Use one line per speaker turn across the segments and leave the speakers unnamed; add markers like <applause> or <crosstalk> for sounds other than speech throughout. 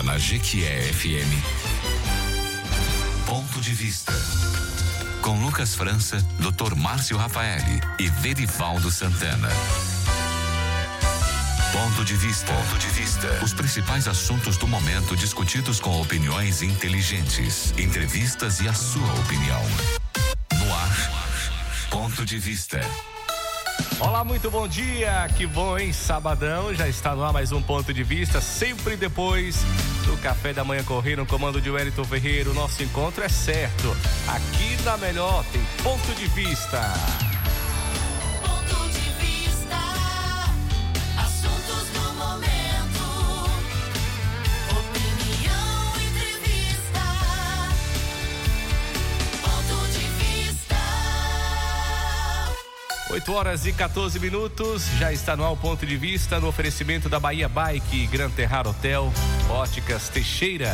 Agora na Jequié FM. Ponto de vista. Com Lucas França, Dr. Márcio Rafaeli e Verivaldo Santana. Ponto de vista. Ponto de vista. Os principais assuntos do momento discutidos com opiniões inteligentes, entrevistas e a sua opinião. No ar. Ponto de vista.
Olá, muito bom dia. Que bom, hein? Sabadão, já está no ar mais um ponto de vista, sempre depois do café da manhã correr no comando de Wellington Ferreira. O nosso encontro é certo. Aqui na melhor tem ponto de vista. 8 horas e 14 minutos, já está no ar o ponto de vista no oferecimento da Bahia Bike, Gran Terrar Hotel, Óticas Teixeira,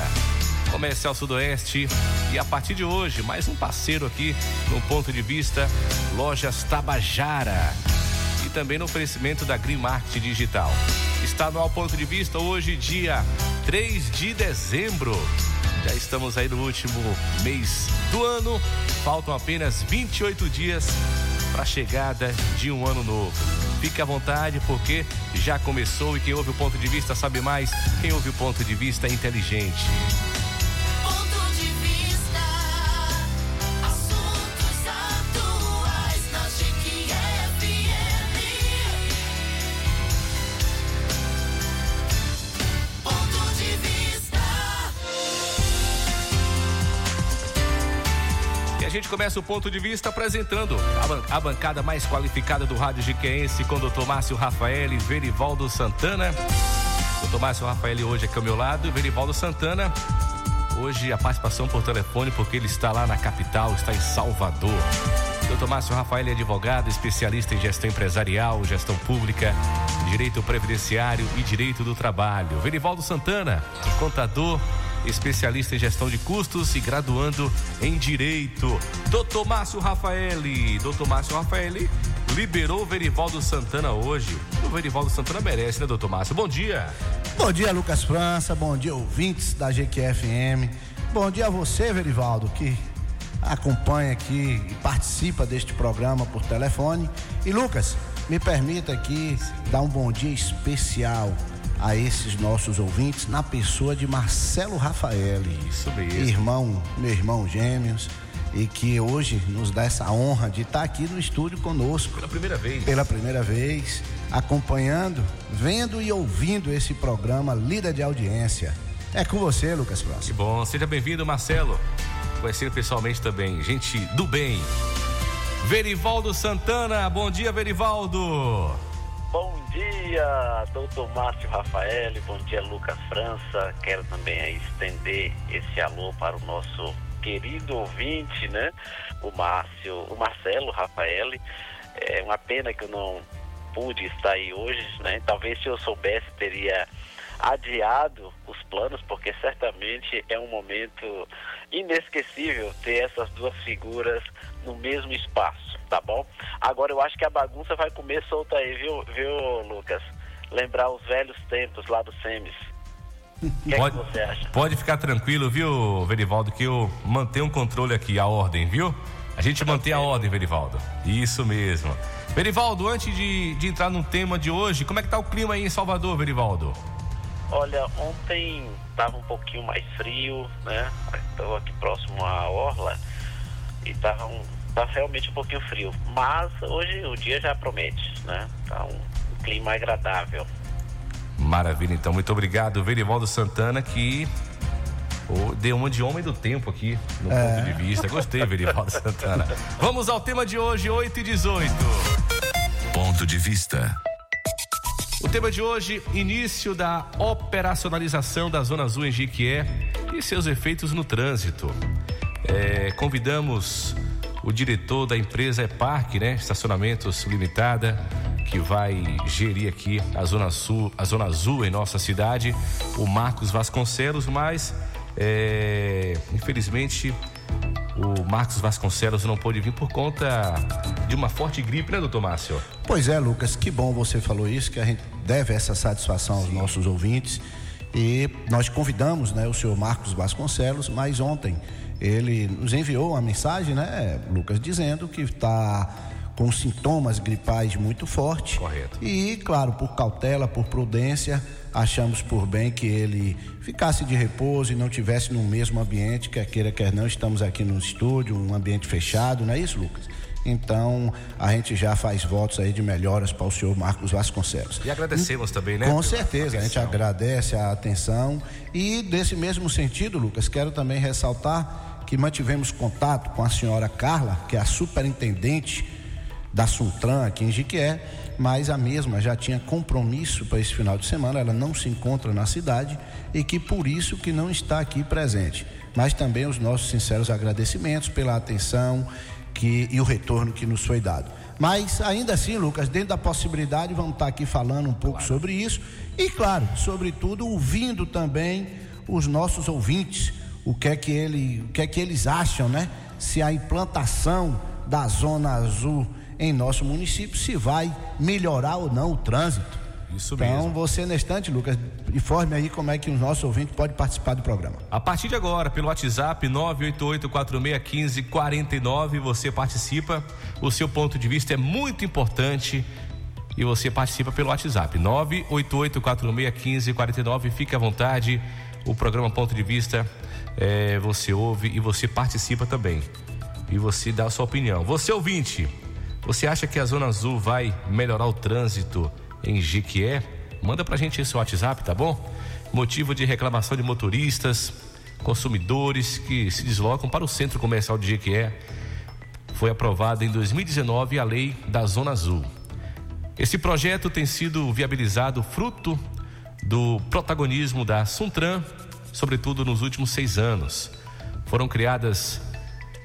Comercial Sudoeste e a partir de hoje, mais um parceiro aqui no ponto de vista, Lojas Tabajara. E também no oferecimento da Green Market Digital. Está no ar o ponto de vista hoje, dia 3 de dezembro. Já estamos aí no último mês do ano, faltam apenas 28 dias para a chegada de um ano novo. Fique à vontade porque já começou e quem ouve o ponto de vista sabe mais. Quem ouve o ponto de vista é inteligente. Gente começa o ponto de vista apresentando a, ban- a bancada mais qualificada do Rádio Jiqueense com o Dr. Márcio Rafael e Verivaldo Santana. Dr. Márcio Rafael hoje aqui ao meu lado Verivaldo Santana. Hoje a participação por telefone porque ele está lá na capital, está em Salvador. Dr. Márcio Rafael é advogado, especialista em gestão empresarial, gestão pública, direito previdenciário e direito do trabalho. Verivaldo Santana, contador, especialista em gestão de custos e graduando em direito. Dr. Márcio Rafael, Dr. Márcio Rafael liberou o Verivaldo Santana hoje. O Verivaldo Santana merece, né, Dr. Márcio? Bom dia.
Bom dia, Lucas França. Bom dia, ouvintes da GQFM. Bom dia a você, Verivaldo, que acompanha aqui e participa deste programa por telefone. E Lucas, me permita aqui dar um bom dia especial a esses nossos ouvintes na pessoa de Marcelo Rafael.
Isso mesmo.
Irmão, meu irmão gêmeos, e que hoje nos dá essa honra de estar aqui no estúdio conosco
Pela primeira vez.
pela primeira vez, acompanhando, vendo e ouvindo esse programa líder de audiência. É com você, Lucas
Que
Próximo.
bom, seja bem-vindo, Marcelo. Conhecendo pessoalmente também, gente do bem. Verivaldo Santana, bom dia, Verivaldo.
Bom dia, doutor Márcio Rafael, bom dia, Lucas França. Quero também estender esse alô para o nosso querido ouvinte, né? O Márcio, o Marcelo Rafael. É uma pena que eu não pude estar aí hoje, né? Talvez se eu soubesse teria adiado os planos, porque certamente é um momento inesquecível ter essas duas figuras no mesmo espaço, tá bom? Agora eu acho que a bagunça vai comer solta aí, viu, viu Lucas? Lembrar os velhos tempos lá do SEMES. O que, é que
Pode,
você acha?
pode ficar tranquilo, viu, Verivaldo, que eu mantenho um controle aqui, a ordem, viu? A gente mantém a ordem, Verivaldo. Isso mesmo. Verivaldo, antes de, de entrar no tema de hoje, como é que tá o clima aí em Salvador, Verivaldo?
Olha, ontem estava um pouquinho mais frio, né? Estou aqui próximo à Orla e estava um, tava realmente um pouquinho frio. Mas hoje o dia já promete, né? Tá um, um clima agradável.
Maravilha, então. Muito obrigado, Verivaldo Santana, que deu uma de homem do tempo aqui no ponto de vista. Gostei, Verivaldo <laughs> Santana. Vamos ao tema de hoje, 8 e 18.
Ponto de vista.
O tema de hoje, início da operacionalização da Zona Azul em Jiquié e seus efeitos no trânsito. É, convidamos o diretor da empresa Eparque, né? Estacionamentos Limitada, que vai gerir aqui a Zona Sul, a Zona Azul em nossa cidade, o Marcos Vasconcelos, mas é, infelizmente o Marcos Vasconcelos não pôde vir por conta de uma forte gripe, né, doutor Márcio?
Pois é, Lucas, que bom você falou isso, que a gente deve essa satisfação aos nossos ouvintes. E nós convidamos né, o senhor Marcos Vasconcelos, mas ontem ele nos enviou uma mensagem, né, Lucas, dizendo que está com sintomas gripais muito fortes.
Correto.
E, claro, por cautela, por prudência, achamos por bem que ele ficasse de repouso e não tivesse no mesmo ambiente, quer queira, quer não, estamos aqui no estúdio, um ambiente fechado, não é isso, Lucas? Então, a gente já faz votos aí de melhoras para o senhor Marcos Vasconcelos.
E agradecemos também, né?
Com certeza, a gente agradece a atenção e desse mesmo sentido, Lucas, quero também ressaltar que mantivemos contato com a senhora Carla, que é a superintendente da Suntran aqui em Jiquié, mas a mesma já tinha compromisso para esse final de semana, ela não se encontra na cidade e que por isso que não está aqui presente. Mas também os nossos sinceros agradecimentos pela atenção que, e o retorno que nos foi dado. Mas ainda assim, Lucas, dentro da possibilidade, vamos estar aqui falando um pouco sobre isso e, claro, sobretudo, ouvindo também os nossos ouvintes, o que é que, ele, o que, é que eles acham, né? Se a implantação da Zona Azul em nosso município, se vai melhorar ou não o trânsito.
Isso
Então,
mesmo.
você, neste instante, Lucas, informe aí como é que o nosso ouvinte pode participar do programa.
A partir de agora, pelo WhatsApp 988-4615-49, você participa. O seu ponto de vista é muito importante e você participa pelo WhatsApp 988-4615-49. Fique à vontade. O programa Ponto de Vista é, você ouve e você participa também. E você dá a sua opinião. Você ouvinte, você acha que a Zona Azul vai melhorar o trânsito em Jequié? Manda pra gente esse WhatsApp, tá bom? Motivo de reclamação de motoristas, consumidores que se deslocam para o centro comercial de Jequié. Foi aprovada em 2019 a lei da Zona Azul. Esse projeto tem sido viabilizado fruto do protagonismo da Suntran, sobretudo nos últimos seis anos. Foram criadas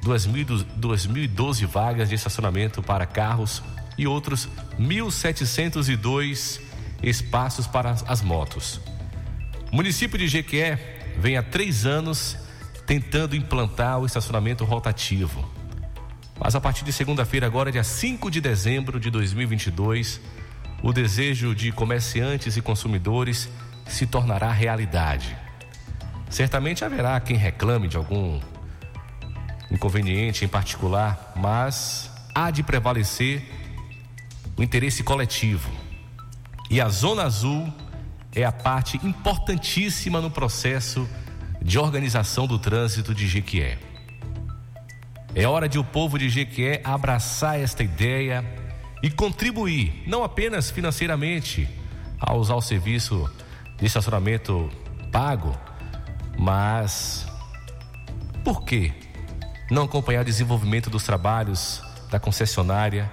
2.000 2.012 vagas de estacionamento para carros e outros 1.702 espaços para as motos. O município de Jequié vem há três anos tentando implantar o estacionamento rotativo. Mas a partir de segunda-feira, agora, dia 5 de dezembro de 2022, o desejo de comerciantes e consumidores se tornará realidade. Certamente haverá quem reclame de algum inconveniente em particular, mas há de prevalecer o interesse coletivo. E a Zona Azul é a parte importantíssima no processo de organização do trânsito de Jequié. É hora de o povo de Jequié abraçar esta ideia e contribuir, não apenas financeiramente, a usar o serviço de estacionamento pago, mas por que não acompanhar o desenvolvimento dos trabalhos da concessionária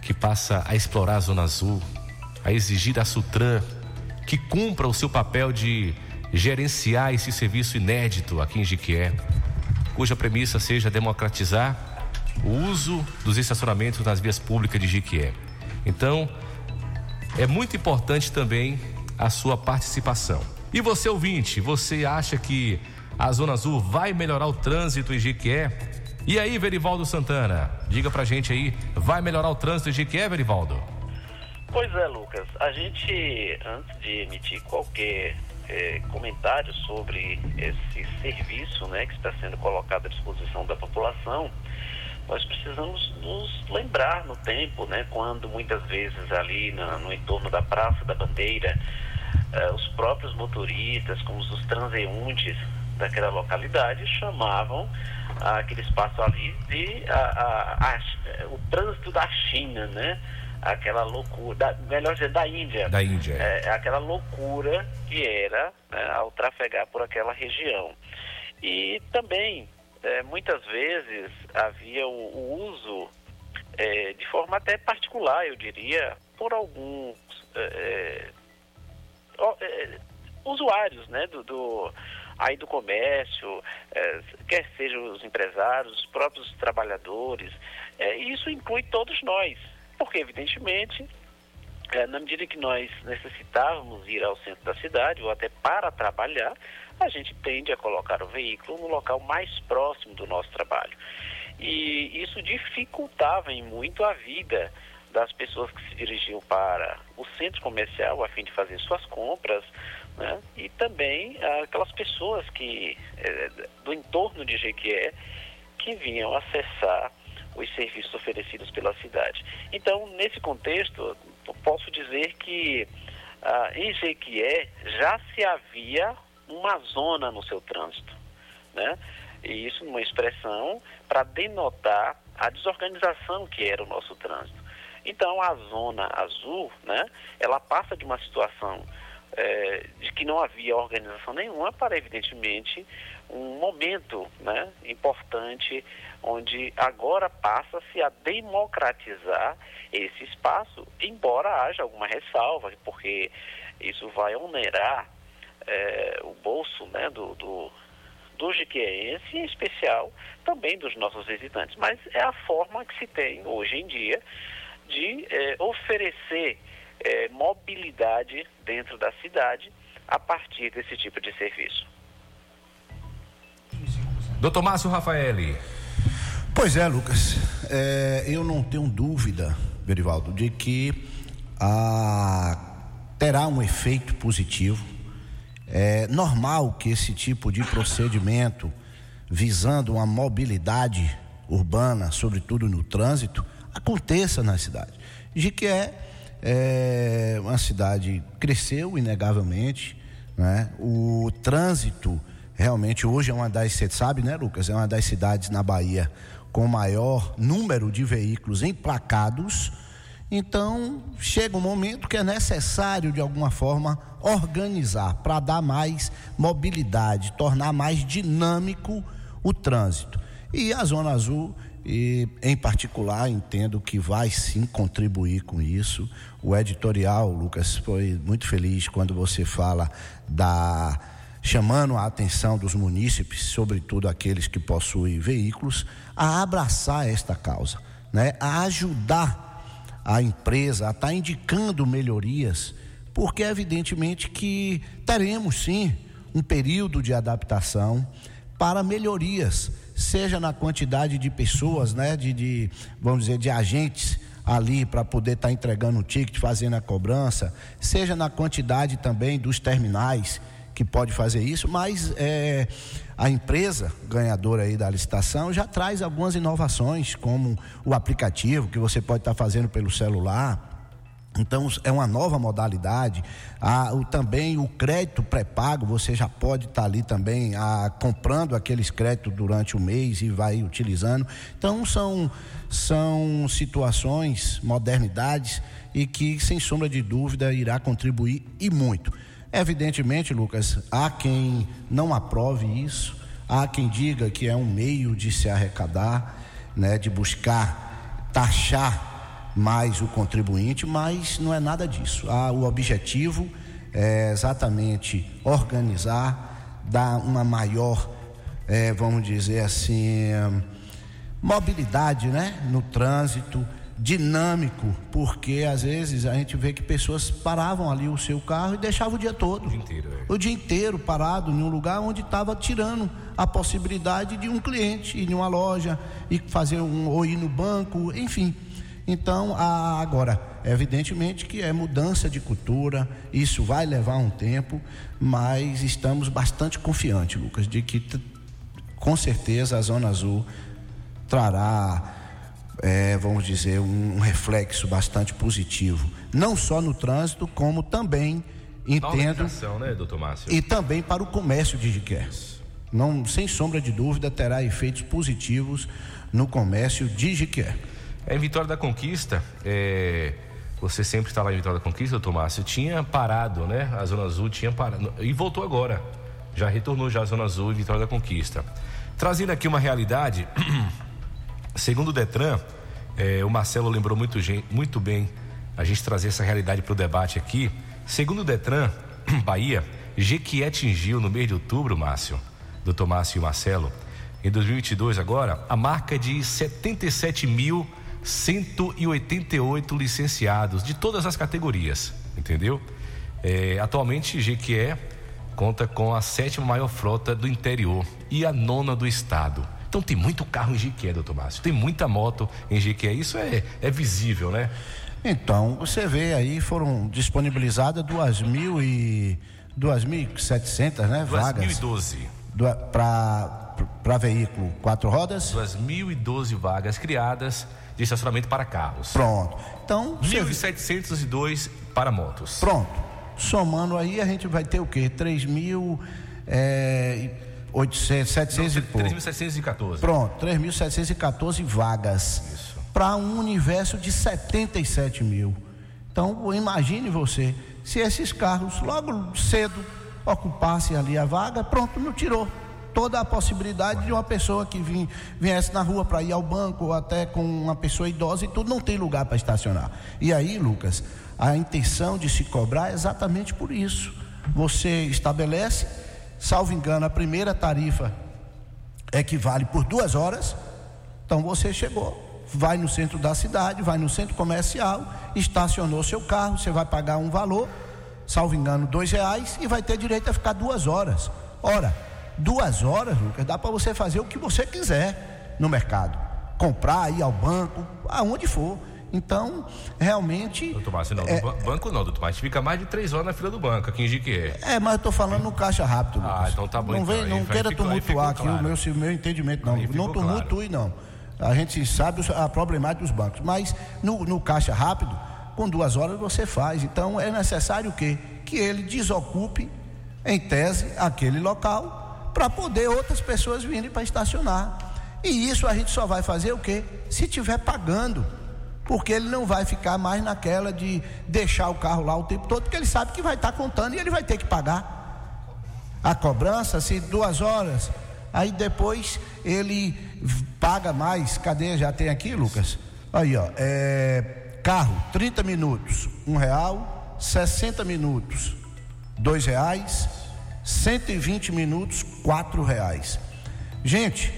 que passa a explorar a Zona Azul, a exigir da Sutran que cumpra o seu papel de gerenciar esse serviço inédito aqui em Jiquié, cuja premissa seja democratizar o uso dos estacionamentos nas vias públicas de Jiquié. Então, é muito importante também a sua participação. E você ouvinte, você acha que a Zona Azul vai melhorar o trânsito em Jiquié? E aí, Verivaldo Santana, diga pra gente aí, vai melhorar o trânsito em Jiquié, Verivaldo?
Pois é, Lucas. A gente, antes de emitir qualquer eh, comentário sobre esse serviço né, que está sendo colocado à disposição da população, nós precisamos nos lembrar no tempo, né, quando muitas vezes ali na- no entorno da Praça da Bandeira, eh, os próprios motoristas, como os transeuntes daquela localidade, chamavam aquele espaço ali de a- a- a- o trânsito da China, né? Aquela loucura, da- melhor dizer, da Índia.
Da Índia.
É, aquela loucura que era né, ao trafegar por aquela região. E também, é, muitas vezes, havia o, o uso é, de forma até particular, eu diria, por alguns é, ó, é, usuários né, do, do- aí do comércio, é, quer sejam os empresários, os próprios trabalhadores, é, e isso inclui todos nós, porque evidentemente é, na medida que nós necessitávamos ir ao centro da cidade ou até para trabalhar, a gente tende a colocar o veículo no local mais próximo do nosso trabalho. E isso dificultava em muito a vida das pessoas que se dirigiam para o centro comercial a fim de fazer suas compras, né? e também aquelas pessoas que eh, do entorno de Jequié que vinham acessar os serviços oferecidos pela cidade. Então, nesse contexto, posso dizer que ah, em Jequié já se havia uma zona no seu trânsito, né? E isso numa expressão para denotar a desorganização que era o nosso trânsito. Então, a zona azul, né? Ela passa de uma situação eh, de que não havia organização nenhuma para, evidentemente, um momento né, importante onde agora passa-se a democratizar esse espaço, embora haja alguma ressalva, porque isso vai onerar eh, o bolso né, do, do, do jiqueense, em especial também dos nossos visitantes. Mas é a forma que se tem hoje em dia de eh, oferecer eh, mobilidade dentro da cidade a partir desse tipo de serviço.
Doutor Márcio Rafaeli.
Pois é, Lucas. É, eu não tenho dúvida, Verivaldo, de que ah, terá um efeito positivo. É normal que esse tipo de procedimento visando uma mobilidade urbana, sobretudo no trânsito, aconteça na cidade. De que é, é uma cidade cresceu inegavelmente, né? O trânsito realmente hoje é uma das, você sabe, né, Lucas? É uma das cidades na Bahia com maior número de veículos emplacados. Então, chega um momento que é necessário, de alguma forma, organizar para dar mais mobilidade, tornar mais dinâmico o trânsito. E a Zona Azul, e, em particular, entendo que vai sim contribuir com isso. O editorial, Lucas, foi muito feliz quando você fala da chamando a atenção dos munícipes, sobretudo aqueles que possuem veículos, a abraçar esta causa, né? a ajudar a empresa a estar tá indicando melhorias, porque evidentemente que teremos sim um período de adaptação para melhorias, seja na quantidade de pessoas, né, de, de vamos dizer, de agentes ali para poder estar tá entregando o ticket, fazendo a cobrança, seja na quantidade também dos terminais que pode fazer isso, mas é, a empresa ganhadora aí da licitação já traz algumas inovações, como o aplicativo que você pode estar fazendo pelo celular. Então é uma nova modalidade. Ah, o, também o crédito pré-pago, você já pode estar ali também ah, comprando aqueles créditos durante o mês e vai utilizando. Então são, são situações, modernidades e que, sem sombra de dúvida, irá contribuir e muito. Evidentemente, Lucas, há quem não aprove isso, há quem diga que é um meio de se arrecadar, né, de buscar taxar mais o contribuinte, mas não é nada disso. Ah, o objetivo é exatamente organizar, dar uma maior, é, vamos dizer assim, mobilidade né, no trânsito dinâmico, porque às vezes a gente vê que pessoas paravam ali o seu carro e deixavam o dia todo. O dia inteiro, é. O dia inteiro parado em um lugar onde estava tirando a possibilidade de um cliente ir em uma loja e fazer um ou ir no banco, enfim. Então, a, agora, evidentemente que é mudança de cultura, isso vai levar um tempo, mas estamos bastante confiantes, Lucas, de que com certeza a Zona Azul trará é, vamos dizer, um, reflexo bastante positivo, não só no trânsito, como também entendo.
né, doutor Márcio?
E também para o comércio de Jiqué. Não, sem sombra de dúvida, terá efeitos positivos no comércio de Jiqué.
É, em Vitória da Conquista, é, você sempre está lá em Vitória da Conquista, doutor Márcio, tinha parado, né? A Zona Azul tinha parado. E voltou agora. Já retornou já a Zona Azul e Vitória da Conquista. Trazendo aqui uma realidade <clears throat> Segundo o Detran, é, o Marcelo lembrou muito, muito bem a gente trazer essa realidade para o debate aqui. Segundo o Detran, <clears throat> Bahia, Jequié atingiu no mês de outubro, Márcio, doutor Márcio e Marcelo, em 2022 agora, a marca de 77.188 licenciados de todas as categorias, entendeu? É, atualmente, Jequié conta com a sétima maior frota do interior e a nona do estado. Então tem muito carro em Jequié, doutor Márcio. Tem muita moto em Jequié. Isso é, é visível, né?
Então, você vê aí, foram disponibilizadas 2.000 e 2.700, né, vagas
2012.
para veículo quatro rodas.
2.012 vagas criadas de estacionamento para carros.
Pronto. Então, você
1.702 para motos.
Pronto. Somando aí, a gente vai ter o quê? 3 mil. É, 800, 700 e pouco.
3.714.
Pronto, 3.714 vagas.
Isso.
Para um universo de 77 mil. Então, imagine você, se esses carros logo cedo ocupassem ali a vaga, pronto, não tirou toda a possibilidade de uma pessoa que vim, viesse na rua para ir ao banco ou até com uma pessoa idosa e tudo, não tem lugar para estacionar. E aí, Lucas, a intenção de se cobrar é exatamente por isso. Você estabelece, salvo engano, a primeira tarifa equivale por duas horas. Então você chegou, vai no centro da cidade, vai no centro comercial, estacionou seu carro, você vai pagar um valor, salvo engano, dois reais, e vai ter direito a ficar duas horas. Ora, duas horas, Lucas, dá para você fazer o que você quiser no mercado. Comprar, ir ao banco, aonde for. Então, realmente.
Doutor Márcio, não,
é,
ba- banco não, doutor Márcio. Fica mais de três horas na fila do banco, aqui em Jiquié.
É, mas eu tô falando no caixa rápido,
Ah,
Lucas.
então tá bom,
Não,
então.
vem, não queira
ficou-
tumultuar aqui
claro.
o meu, o meu entendimento, não. Não
claro.
tumultue, não. A gente sabe a problemática dos bancos, mas no, no caixa rápido, com duas horas você faz. Então é necessário o quê? Que ele desocupe, em tese, aquele local, para poder outras pessoas virem para estacionar. E isso a gente só vai fazer o quê? Se tiver pagando. Porque ele não vai ficar mais naquela de deixar o carro lá o tempo todo, porque ele sabe que vai estar contando e ele vai ter que pagar a cobrança, se duas horas, aí depois ele paga mais. Cadê? Já tem aqui, Lucas? Aí, ó. É, carro, 30 minutos, um real, 60 minutos, dois reais, 120 minutos, quatro reais. Gente,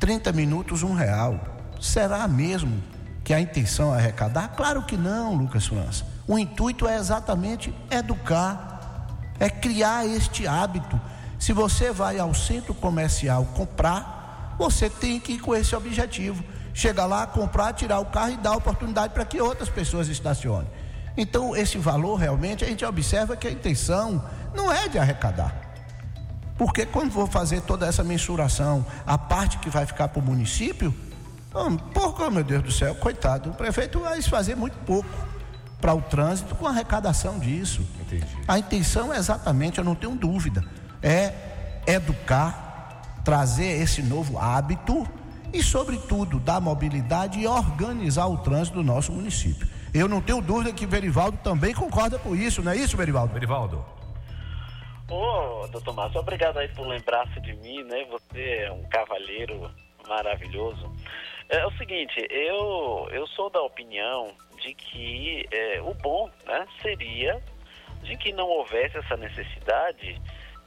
30 minutos, um real. Será mesmo que a intenção é arrecadar? Claro que não, Lucas França. O intuito é exatamente educar, é criar este hábito. Se você vai ao centro comercial comprar, você tem que ir com esse objetivo. Chega lá, comprar, tirar o carro e dar oportunidade para que outras pessoas estacionem. Então, esse valor realmente a gente observa que a intenção não é de arrecadar. Porque quando vou fazer toda essa mensuração, a parte que vai ficar para o município, hum, porco, meu Deus do céu, coitado, o prefeito vai fazer muito pouco para o trânsito com a arrecadação disso.
Entendi.
A intenção é exatamente, eu não tenho dúvida, é educar, trazer esse novo hábito e, sobretudo, dar mobilidade e organizar o trânsito do nosso município. Eu não tenho dúvida que Verivaldo também concorda com isso, não é isso, Verivaldo?
Verivaldo.
Ô, doutor Márcio, obrigado aí por lembrar-se de mim, né? Você é um cavalheiro maravilhoso. É, o seguinte, eu, eu sou da opinião de que é, o bom né, seria de que não houvesse essa necessidade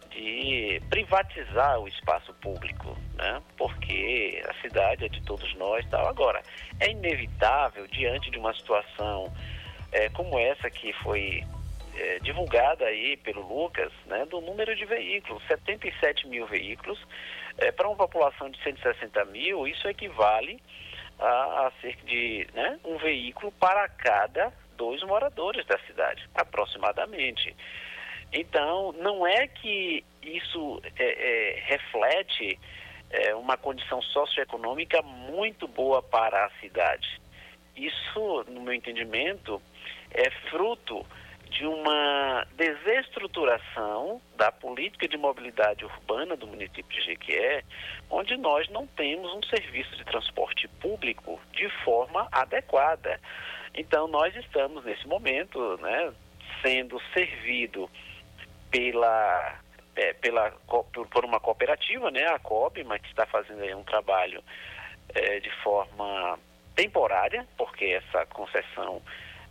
de privatizar o espaço público, né? Porque a cidade é de todos nós tal. Agora, é inevitável, diante de uma situação é, como essa que foi é, divulgada aí pelo Lucas, né, do número de veículos, 77 mil veículos, é, para uma população de 160 mil, isso equivale a, a cerca de né, um veículo para cada dois moradores da cidade, aproximadamente. Então, não é que isso é, é, reflete é, uma condição socioeconômica muito boa para a cidade. Isso, no meu entendimento, é fruto de uma desestruturação da política de mobilidade urbana do município de Jequié, onde nós não temos um serviço de transporte público de forma adequada. Então, nós estamos, nesse momento, né, sendo servido pela, é, pela, por uma cooperativa, né, a COBMA, que está fazendo um trabalho é, de forma temporária, porque essa concessão,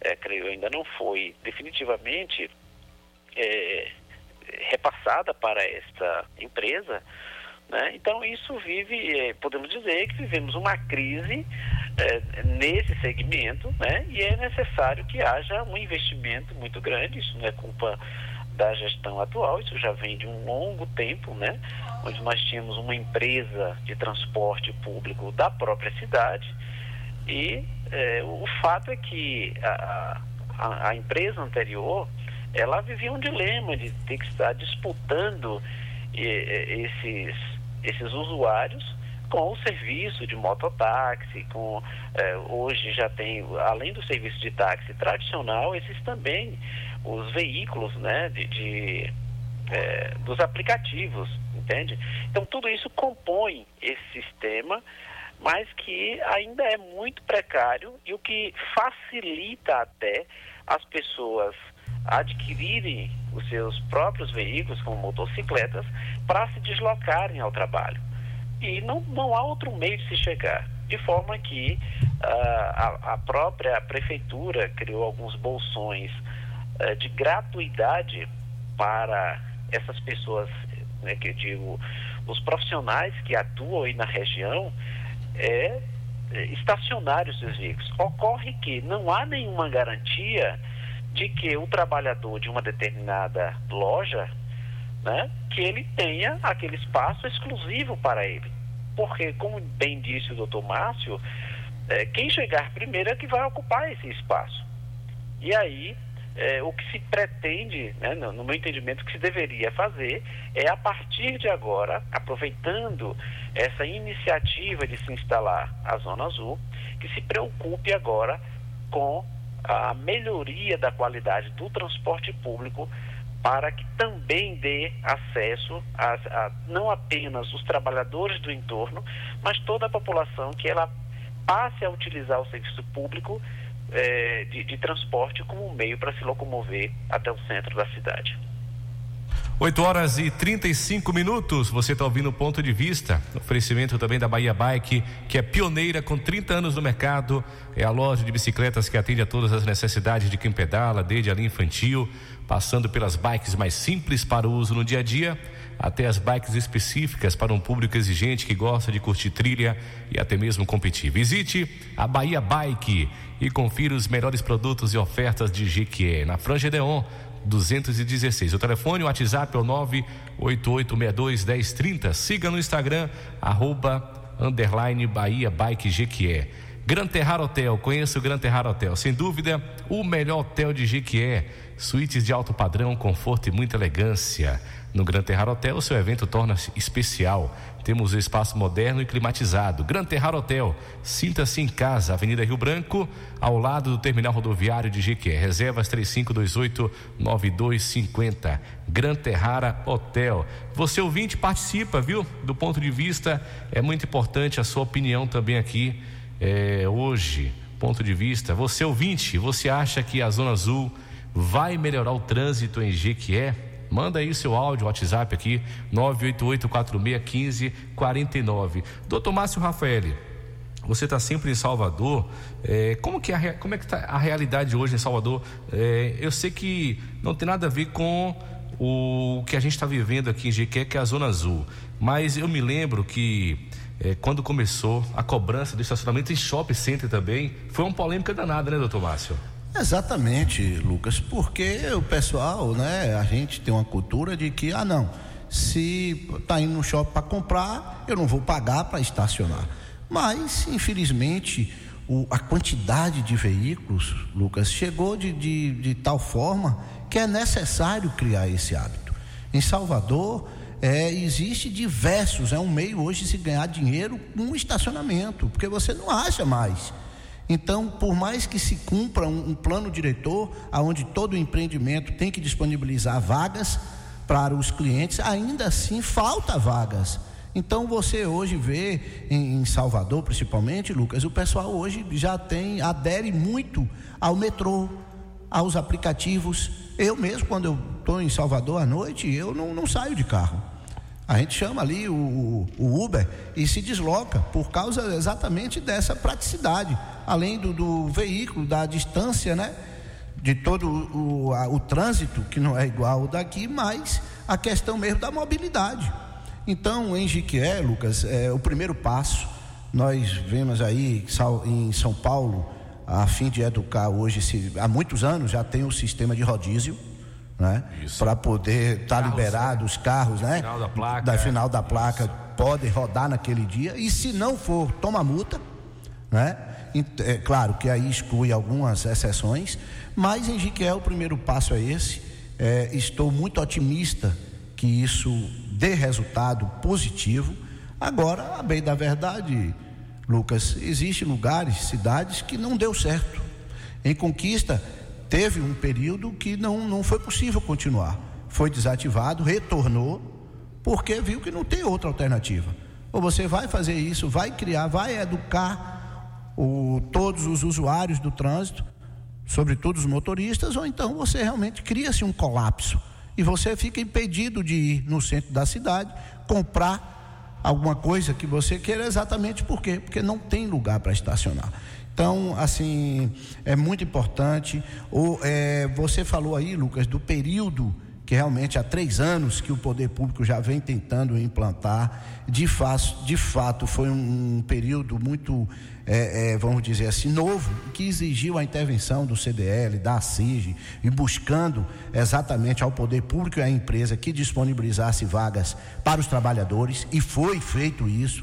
é, creio, ainda não foi definitivamente é, repassada para esta empresa. Né? Então, isso vive, é, podemos dizer que vivemos uma crise é, nesse segmento né? e é necessário que haja um investimento muito grande. Isso não é culpa da gestão atual, isso já vem de um longo tempo, né? onde nós tínhamos uma empresa de transporte público da própria cidade E é, o fato é que a, a, a empresa anterior, ela vivia um dilema de ter que estar disputando e, e, esses, esses usuários com o serviço de mototáxi, com eh, hoje já tem, além do serviço de táxi tradicional, esses também os veículos né, de, de dos aplicativos, entende? Então tudo isso compõe esse sistema, mas que ainda é muito precário e o que facilita até as pessoas adquirirem os seus próprios veículos, como motocicletas, para se deslocarem ao trabalho e não, não há outro meio de se chegar. De forma que uh, a, a, própria prefeitura criou alguns bolsões uh, de gratuidade para essas pessoas, né, que eu digo, os profissionais que atuam aí na região, é, é estacionar os seus veículos. Ocorre que não há nenhuma garantia de que o trabalhador de uma determinada loja né, que ele tenha aquele espaço exclusivo para ele. Porque, como bem disse o doutor Márcio, é, quem chegar primeiro é que vai ocupar esse espaço. E aí, é, o que se pretende, né, no, no, meu entendimento, o que se deveria fazer é, a partir de agora, aproveitando essa iniciativa de se instalar a Zona Azul, que se preocupe agora com a melhoria da qualidade do transporte público para que também dê acesso a, a, não apenas os trabalhadores do entorno, mas toda a população que ela passe a utilizar o serviço público eh, de, de transporte como meio para se locomover até o centro da cidade.
8 horas e 35 minutos. Você está ouvindo o ponto de vista. Oferecimento também da Bahia Bike, que é pioneira com 30 anos no mercado. É a loja de bicicletas que atende a todas as necessidades de quem pedala, desde a linha infantil, passando pelas bikes mais simples para o uso no dia a dia, até as bikes específicas para um público exigente que gosta de curtir trilha e até mesmo competir. Visite a Bahia Bike e confira os melhores produtos e ofertas de Jequié na Franja Deon 216. O telefone, o WhatsApp é o 988621030. Siga no Instagram, arroba, underline Bahia Bike Jequié. Gran Terrar Hotel, conheça o Gran Terrar Hotel. Sem dúvida, o melhor hotel de Jequié. Suítes de alto padrão, conforto e muita elegância. No Gran Terrar Hotel, o seu evento torna-se especial. Temos espaço moderno e climatizado. Gran Terrar Hotel, sinta-se em casa, Avenida Rio Branco, ao lado do terminal rodoviário de Jequié. Reservas 3528-9250. Gran Terrara Hotel. Você ouvinte participa, viu? Do ponto de vista, é muito importante a sua opinião também aqui é, hoje. Ponto de vista. Você ouvinte, você acha que a Zona Azul vai melhorar o trânsito em Jequié? Manda aí seu áudio, WhatsApp aqui, 988-46-1549. Doutor Márcio Rafael, você está sempre em Salvador. É, como que é, como é que está a realidade hoje em Salvador? É, eu sei que não tem nada a ver com o que a gente está vivendo aqui em Jequié, que é a Zona Azul. Mas eu me lembro que é, quando começou a cobrança do estacionamento em shopping center também, foi uma polêmica danada, né, doutor Márcio?
Exatamente, Lucas, porque o pessoal, né, a gente tem uma cultura de que, ah, não, se está indo no shopping para comprar, eu não vou pagar para estacionar. Mas, infelizmente, o, a quantidade de veículos, Lucas, chegou de, de, de tal forma que é necessário criar esse hábito. Em Salvador, é, existe diversos, é um meio hoje de se ganhar dinheiro com estacionamento, porque você não acha mais. Então, por mais que se cumpra um, um plano diretor, aonde todo empreendimento tem que disponibilizar vagas para os clientes, ainda assim falta vagas. Então você hoje vê em, Salvador, principalmente, Lucas, o pessoal hoje já tem, adere muito ao metrô, aos aplicativos. Eu mesmo, quando eu estou em Salvador à noite, eu não, não saio de carro. A gente chama ali o, o, Uber e se desloca por causa exatamente dessa praticidade, além do, do veículo, da distância, né? De todo o, a, o trânsito, que não é igual ao daqui, mas a questão mesmo da mobilidade. Então, em Jiquié, Lucas, é o primeiro passo. Nós vemos aí em São Paulo, a fim de educar hoje, há muitos anos já tem o sistema de rodízio né? Para poder estar tá liberado os carros, né?
Final da placa.
Da final da placa Isso. podem rodar naquele dia e se não for, toma multa, né? É claro que aí exclui algumas exceções, mas em Jiquiel o primeiro passo é esse. É, estou muito otimista que isso dê resultado positivo. Agora, a bem da verdade, Lucas, existem lugares, cidades que não deu certo. Em Conquista, teve um período que não, não foi possível continuar. Foi desativado, retornou, porque viu que não tem outra alternativa. Ou você vai fazer isso, vai criar, vai educar o, todos os usuários do trânsito, sobretudo os motoristas, ou então você realmente cria-se um colapso e você fica impedido de ir no centro da cidade comprar alguma coisa que você queira exatamente por quê? Porque não tem lugar para estacionar. Então, assim, é muito importante. O, é, você falou aí, Lucas, do período que realmente há três anos que o poder público já vem tentando implantar. De, fa de fato, foi um, um período muito, é, é, vamos dizer assim, novo, que exigiu a intervenção do CDL, da CIG, e buscando exatamente ao poder público e à empresa que disponibilizasse vagas para os trabalhadores, e foi feito isso.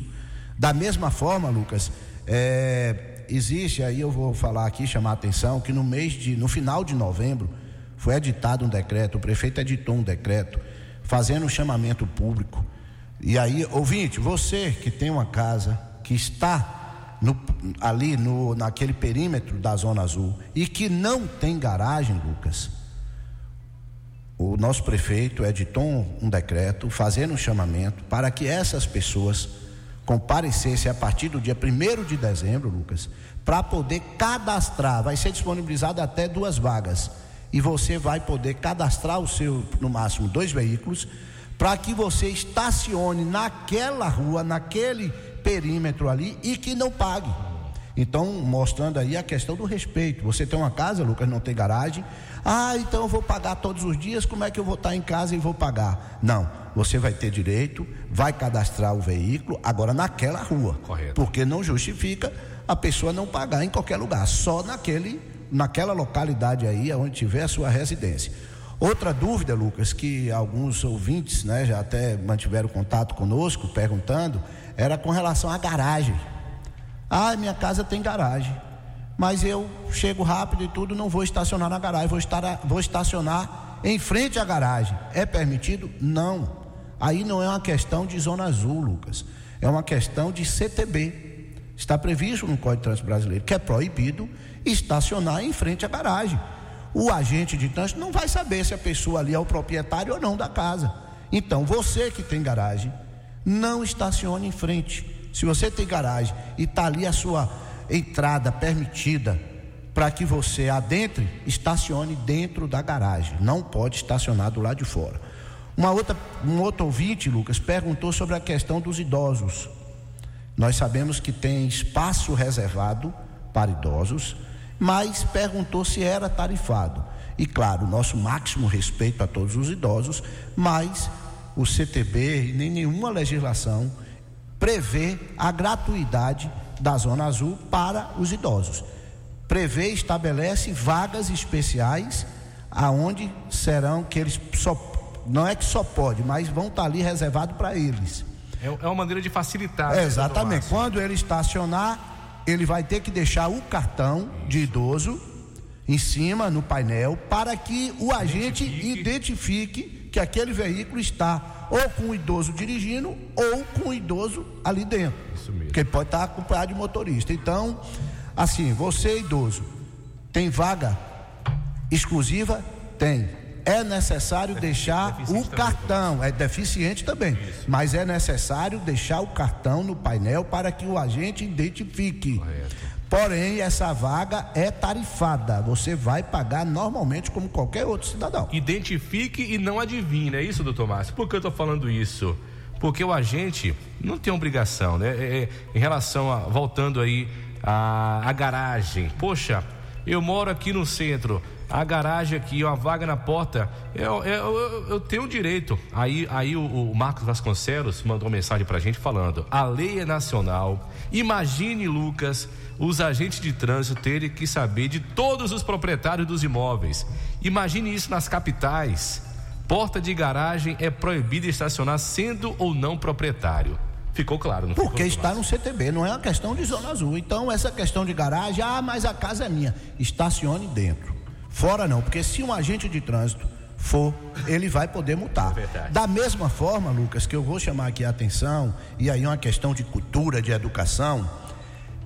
Da mesma forma, Lucas, é, existe aí, eu vou falar aqui, chamar a atenção, que no mês de, no final de novembro, foi editado um decreto, o prefeito editou um decreto, fazendo um chamamento público. E aí, ouvinte, você que tem uma casa que está no, ali no, naquele perímetro da Zona Azul e que não tem garagem, Lucas, o nosso prefeito editou um, um decreto fazendo um chamamento para que essas pessoas comparecessem a partir do dia 1 de dezembro, Lucas, para poder cadastrar. Vai ser disponibilizado até duas vagas. E você vai poder cadastrar o seu, no máximo, dois veículos, para que você estacione naquela rua, naquele perímetro ali e que não pague. Então, mostrando aí a questão do respeito. Você tem uma casa, Lucas, não tem garagem. Ah, então eu vou pagar todos os dias, como é que eu vou estar em casa e vou pagar? Não, você vai ter direito, vai cadastrar o veículo, agora naquela rua.
Correto.
Porque não justifica a pessoa não pagar em qualquer lugar, só naquele, naquela localidade aí onde tiver a sua residência. Outra dúvida, Lucas, que alguns ouvintes né, já até mantiveram contato conosco, perguntando, era com relação à garagem. Ah, minha casa tem garagem, mas eu chego rápido e tudo, não vou estacionar na garagem, vou, estar, vou estacionar em frente à garagem. É permitido? Não. Aí não é uma questão de zona azul, Lucas. É uma questão de CTB. Está previsto no Código de Trânsito Brasileiro que é proibido estacionar em frente à garagem. O agente de trânsito não vai saber se a pessoa ali é o proprietário ou não da casa. Então, você que tem garagem, não estacione em frente. Se você tem garagem e está ali a sua entrada permitida para que você adentre, estacione dentro da garagem. Não pode estacionar do lado de fora. Uma outra, um outro ouvinte, Lucas, perguntou sobre a questão dos idosos. Nós sabemos que tem espaço reservado para idosos, mas perguntou se era tarifado. E claro, nosso máximo respeito a todos os idosos, mas o CTB nem nenhuma legislação prevê a gratuidade da Zona Azul para os idosos. Prevê e estabelece vagas especiais aonde serão que eles só não é que só pode, mas vão estar ali reservado para eles.
É, é uma maneira de facilitar.
É, exatamente. Quando ele estacionar, ele vai ter que deixar o cartão de idoso em cima no painel para que o agente
Identifique.
identifique que aquele veículo está ou com o idoso dirigindo ou com o idoso ali dentro.
Isso mesmo.
Porque pode estar acompanhado de motorista. Então, assim, você idoso, tem vaga exclusiva? Tem. É necessário deixar
deficiente
o
também,
cartão, é deficiente também, mas é necessário deixar o cartão no painel para que o agente identifique.
Correto.
Porém, essa vaga é tarifada. Você vai pagar normalmente como qualquer outro cidadão.
Identifique e não adivinhe, é isso, doutor Márcio? Por que eu estou falando isso? Porque o agente não tem obrigação, né? É, é, em relação a, voltando aí a, a garagem. Poxa, eu moro aqui no centro, a garagem aqui, uma vaga na porta, eu, eu, eu, eu tenho direito. Aí, aí o, o Marcos Vasconcelos mandou uma mensagem pra gente falando: a lei é nacional. Imagine, Lucas, os agentes de trânsito terem que saber de todos os proprietários dos imóveis. Imagine isso nas capitais. Porta de garagem é proibida estacionar sendo ou não proprietário. Ficou claro, não
Porque
ficou,
está no CTB, não é uma questão de zona azul. Então, essa questão de garagem, ah, mas a casa é minha. Estacione dentro. Fora não, porque se um agente de trânsito for, ele vai poder multar.
É.
Da mesma forma, Lucas, que eu vou chamar aqui a atenção, e aí é uma questão de cultura, de educação,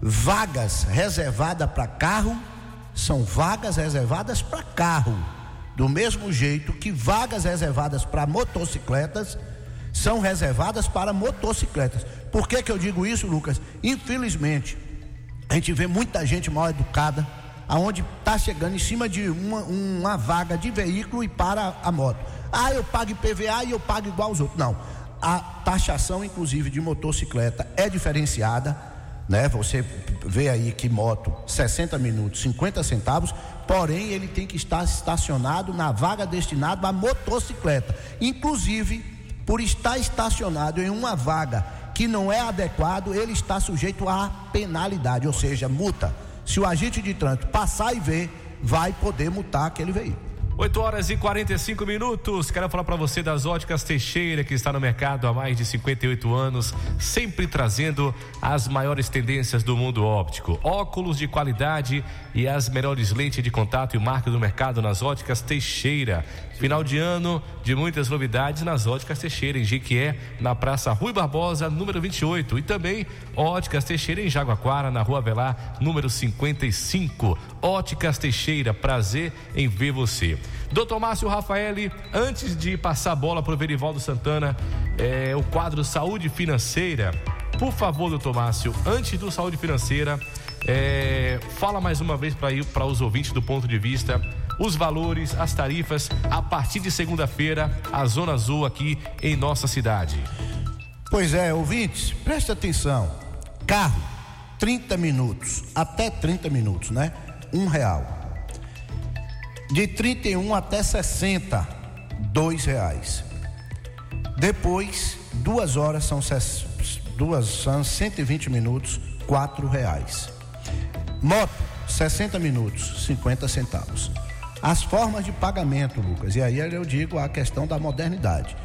vagas reservadas para carro são vagas reservadas para carro. Do mesmo jeito que vagas reservadas para motocicletas são reservadas para motocicletas. Por que, que eu digo isso, Lucas? Infelizmente, a gente vê muita gente mal educada, aonde está chegando em cima de uma, uma vaga de veículo e para a moto. Ah, eu pago IPVA e eu pago igual aos outros. Não. A taxação, inclusive, de motocicleta é diferenciada, né? Você vê aí que moto 60 minutos, 50 centavos, porém ele tem que estar estacionado na vaga destinada à motocicleta. Inclusive, por estar estacionado em uma vaga que não é adequado, ele está sujeito à penalidade, ou seja, multa. Se o agente de trânsito passar e ver, vai poder multar aquele veículo.
8 horas e 45 minutos. Quero falar para você das óticas Teixeira, que está no mercado há mais de 58 anos, sempre trazendo as maiores tendências do mundo óptico. Óculos de qualidade e as melhores lentes de contato e marca do mercado nas óticas Teixeira. Final de ano de muitas novidades nas óticas Teixeira, em Jequié, na Praça Rui Barbosa, número 28. E também óticas Teixeira em Jaguaquara, na Rua Velar, número 55. Óticas Teixeira, prazer em ver você. Doutor Márcio Rafaeli, antes de passar a bola para o Verivaldo Santana, é, o quadro Saúde Financeira. Por favor, doutor Márcio, antes do Saúde Financeira, é, fala mais uma vez para os ouvintes do ponto de vista os valores, as tarifas a partir de segunda-feira, a Zona Azul aqui em nossa cidade.
Pois é, ouvintes, preste atenção. Carro, 30 minutos, até 30 minutos, né? Um real. De 31 até 60, dois reais. Depois, duas horas são, duas, são 120 minutos, quatro reais. Moto, 60 minutos, 50 centavos. As formas de pagamento, Lucas, e aí eu digo a questão da modernidade.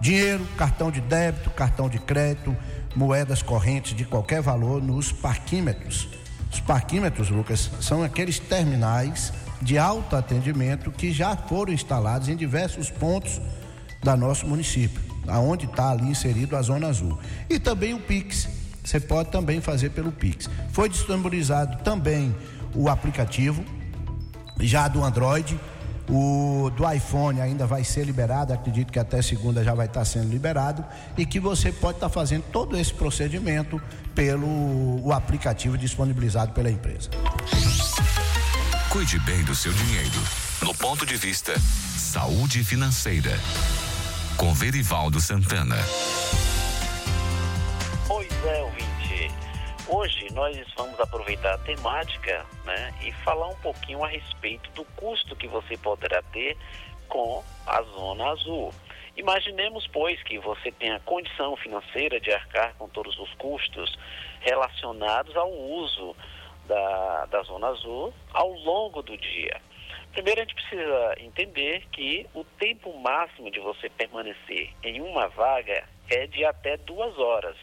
Dinheiro, cartão de débito, cartão de crédito, moedas correntes de qualquer valor nos parquímetros. Os parquímetros, Lucas, são aqueles terminais de alto atendimento que já foram instalados em diversos pontos da nosso município, aonde está ali inserido a Zona Azul. E também o Pix. Você pode também fazer pelo Pix. Foi disponibilizado também o aplicativo, já do Android. O do iPhone ainda vai ser liberado, acredito que até segunda já vai estar sendo liberado, e que você pode estar fazendo todo esse procedimento pelo o aplicativo disponibilizado pela empresa.
Cuide bem do seu dinheiro. No ponto de vista Saúde Financeira. Com Verivaldo Santana.
Hoje nós vamos aproveitar a temática né, e falar um pouquinho a respeito do custo que você poderá ter com a Zona Azul. Imaginemos, pois, que você tenha condição financeira de arcar com todos os custos relacionados ao uso da, da Zona Azul ao longo do dia. Primeiro, a gente precisa entender que o tempo máximo de você permanecer em uma vaga é de até duas horas.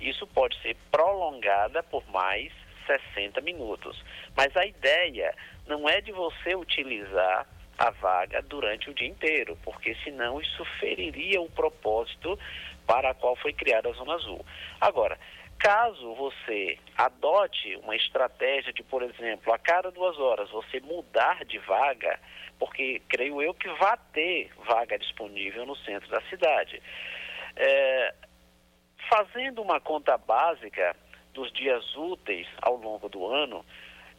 Isso pode ser prolongada por mais 60 minutos. Mas a ideia não é de você utilizar a vaga durante o dia inteiro, porque senão isso feriria o propósito para a qual foi criada a Zona Azul. Agora, caso você adote uma estratégia de, por exemplo, a cada duas horas você mudar de vaga, porque creio eu que vai ter vaga disponível no centro da cidade. É, fazendo uma conta básica dos dias úteis ao longo do ano,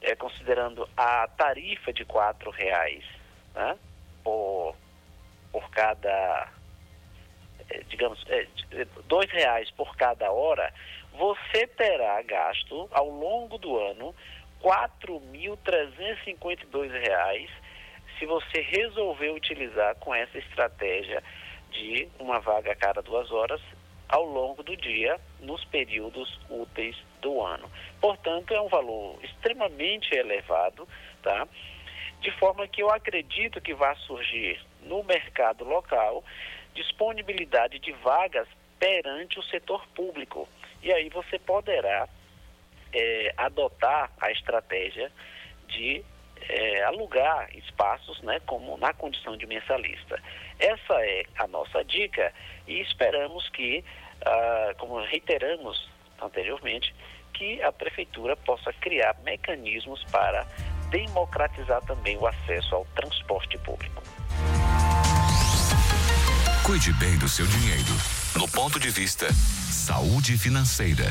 é, considerando a tarifa de R$ reais né, por, por cada, é, digamos, é, de- dois reais por cada hora, você terá gasto ao longo do ano 4.352 reais se você resolver utilizar com essa estratégia de uma vaga a cada duas horas ao longo do dia, nos períodos úteis do ano. Portanto, é um valor extremamente elevado, tá? De forma que eu acredito que vai surgir no mercado local disponibilidade de vagas perante o setor público. E aí você poderá é, adotar a estratégia de é, alugar espaços né, como na condição de mensalista. Essa é a nossa dica e esperamos que, ah, como reiteramos anteriormente, que a prefeitura possa criar mecanismos para democratizar também o acesso ao transporte público.
Cuide bem do seu dinheiro. No ponto de vista Saúde Financeira.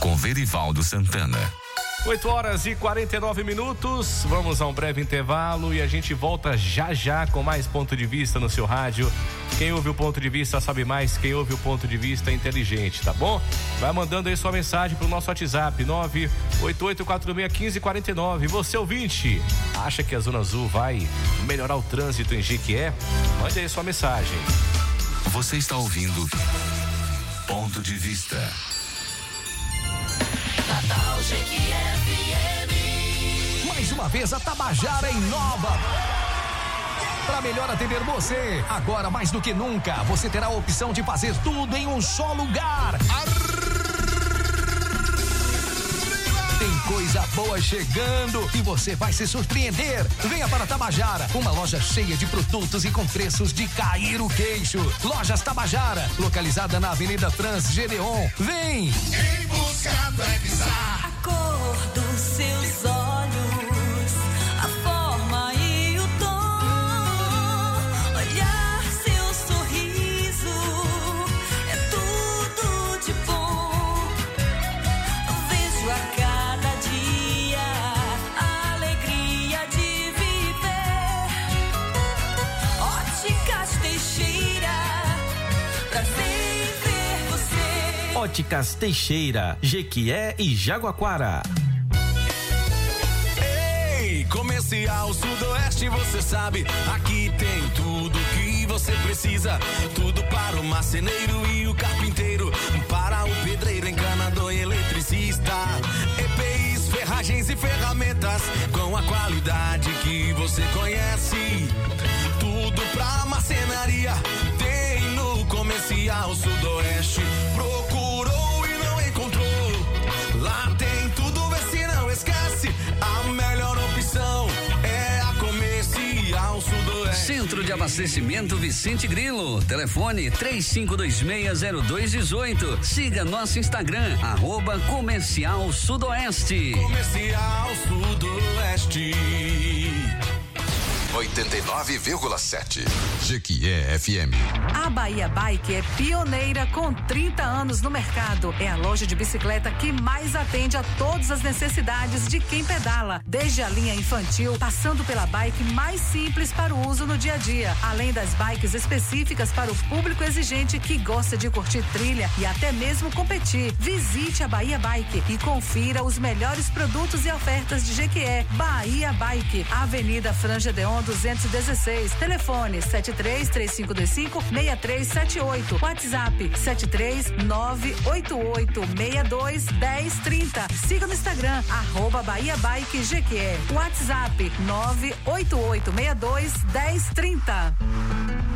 Com Verivaldo Santana.
8 horas e 49 minutos. Vamos a um breve intervalo e a gente volta já já com mais ponto de vista no seu rádio. Quem ouve o ponto de vista sabe mais, quem ouve o ponto de vista é inteligente, tá bom? Vai mandando aí sua mensagem pro nosso WhatsApp 988461549. Você ouvinte, acha que a Zona Azul vai melhorar o trânsito em Jequié? Mande aí sua mensagem.
Você está ouvindo Ponto de Vista.
Natal.
Mais uma vez a Tabajara inova. Para melhor atender você, agora mais do que nunca, você terá a opção de fazer tudo em um só lugar. Tem coisa boa chegando e você vai se surpreender. Venha para Tabajara, uma loja cheia de produtos e com preços de cair o queixo. Lojas Tabajara, localizada na Avenida Franz Gedeon. Vem!
A cor dos seus Óticas Teixeira,
Jequié e Jaguaquara.
Ei, Comercial Sudoeste, você sabe, aqui tem tudo que você precisa. Tudo para o marceneiro e o carpinteiro, para o pedreiro, encanador e eletricista. EPIs, ferragens e ferramentas com a qualidade que você conhece. Tudo pra marcenaria tem no Comercial Sudoeste. Procurou esquece. A melhor opção é a Comercial Sudoeste.
Centro de Abastecimento Vicente Grilo. Telefone 35260218. Siga nosso Instagram, arroba Comercial Sudoeste.
Comercial Sudoeste.
89,7. Jequié FM.
A Bahia Bike é pioneira com 30 anos no mercado. É a loja de bicicleta que mais atende a todas as necessidades de quem pedala, desde a linha infantil, passando pela bike mais simples para o uso no dia a dia, além das bikes específicas para o público exigente que gosta de curtir trilha e até mesmo competir. Visite a Bahia Bike e confira os melhores produtos e ofertas de Jequié. Bahia Bike, Avenida Franja Deon 216. Telefone 73 3525 6378. WhatsApp 73 988 62 1030. Siga no Instagram, arroba Bahia Bike GQE. WhatsApp 988 62 1030.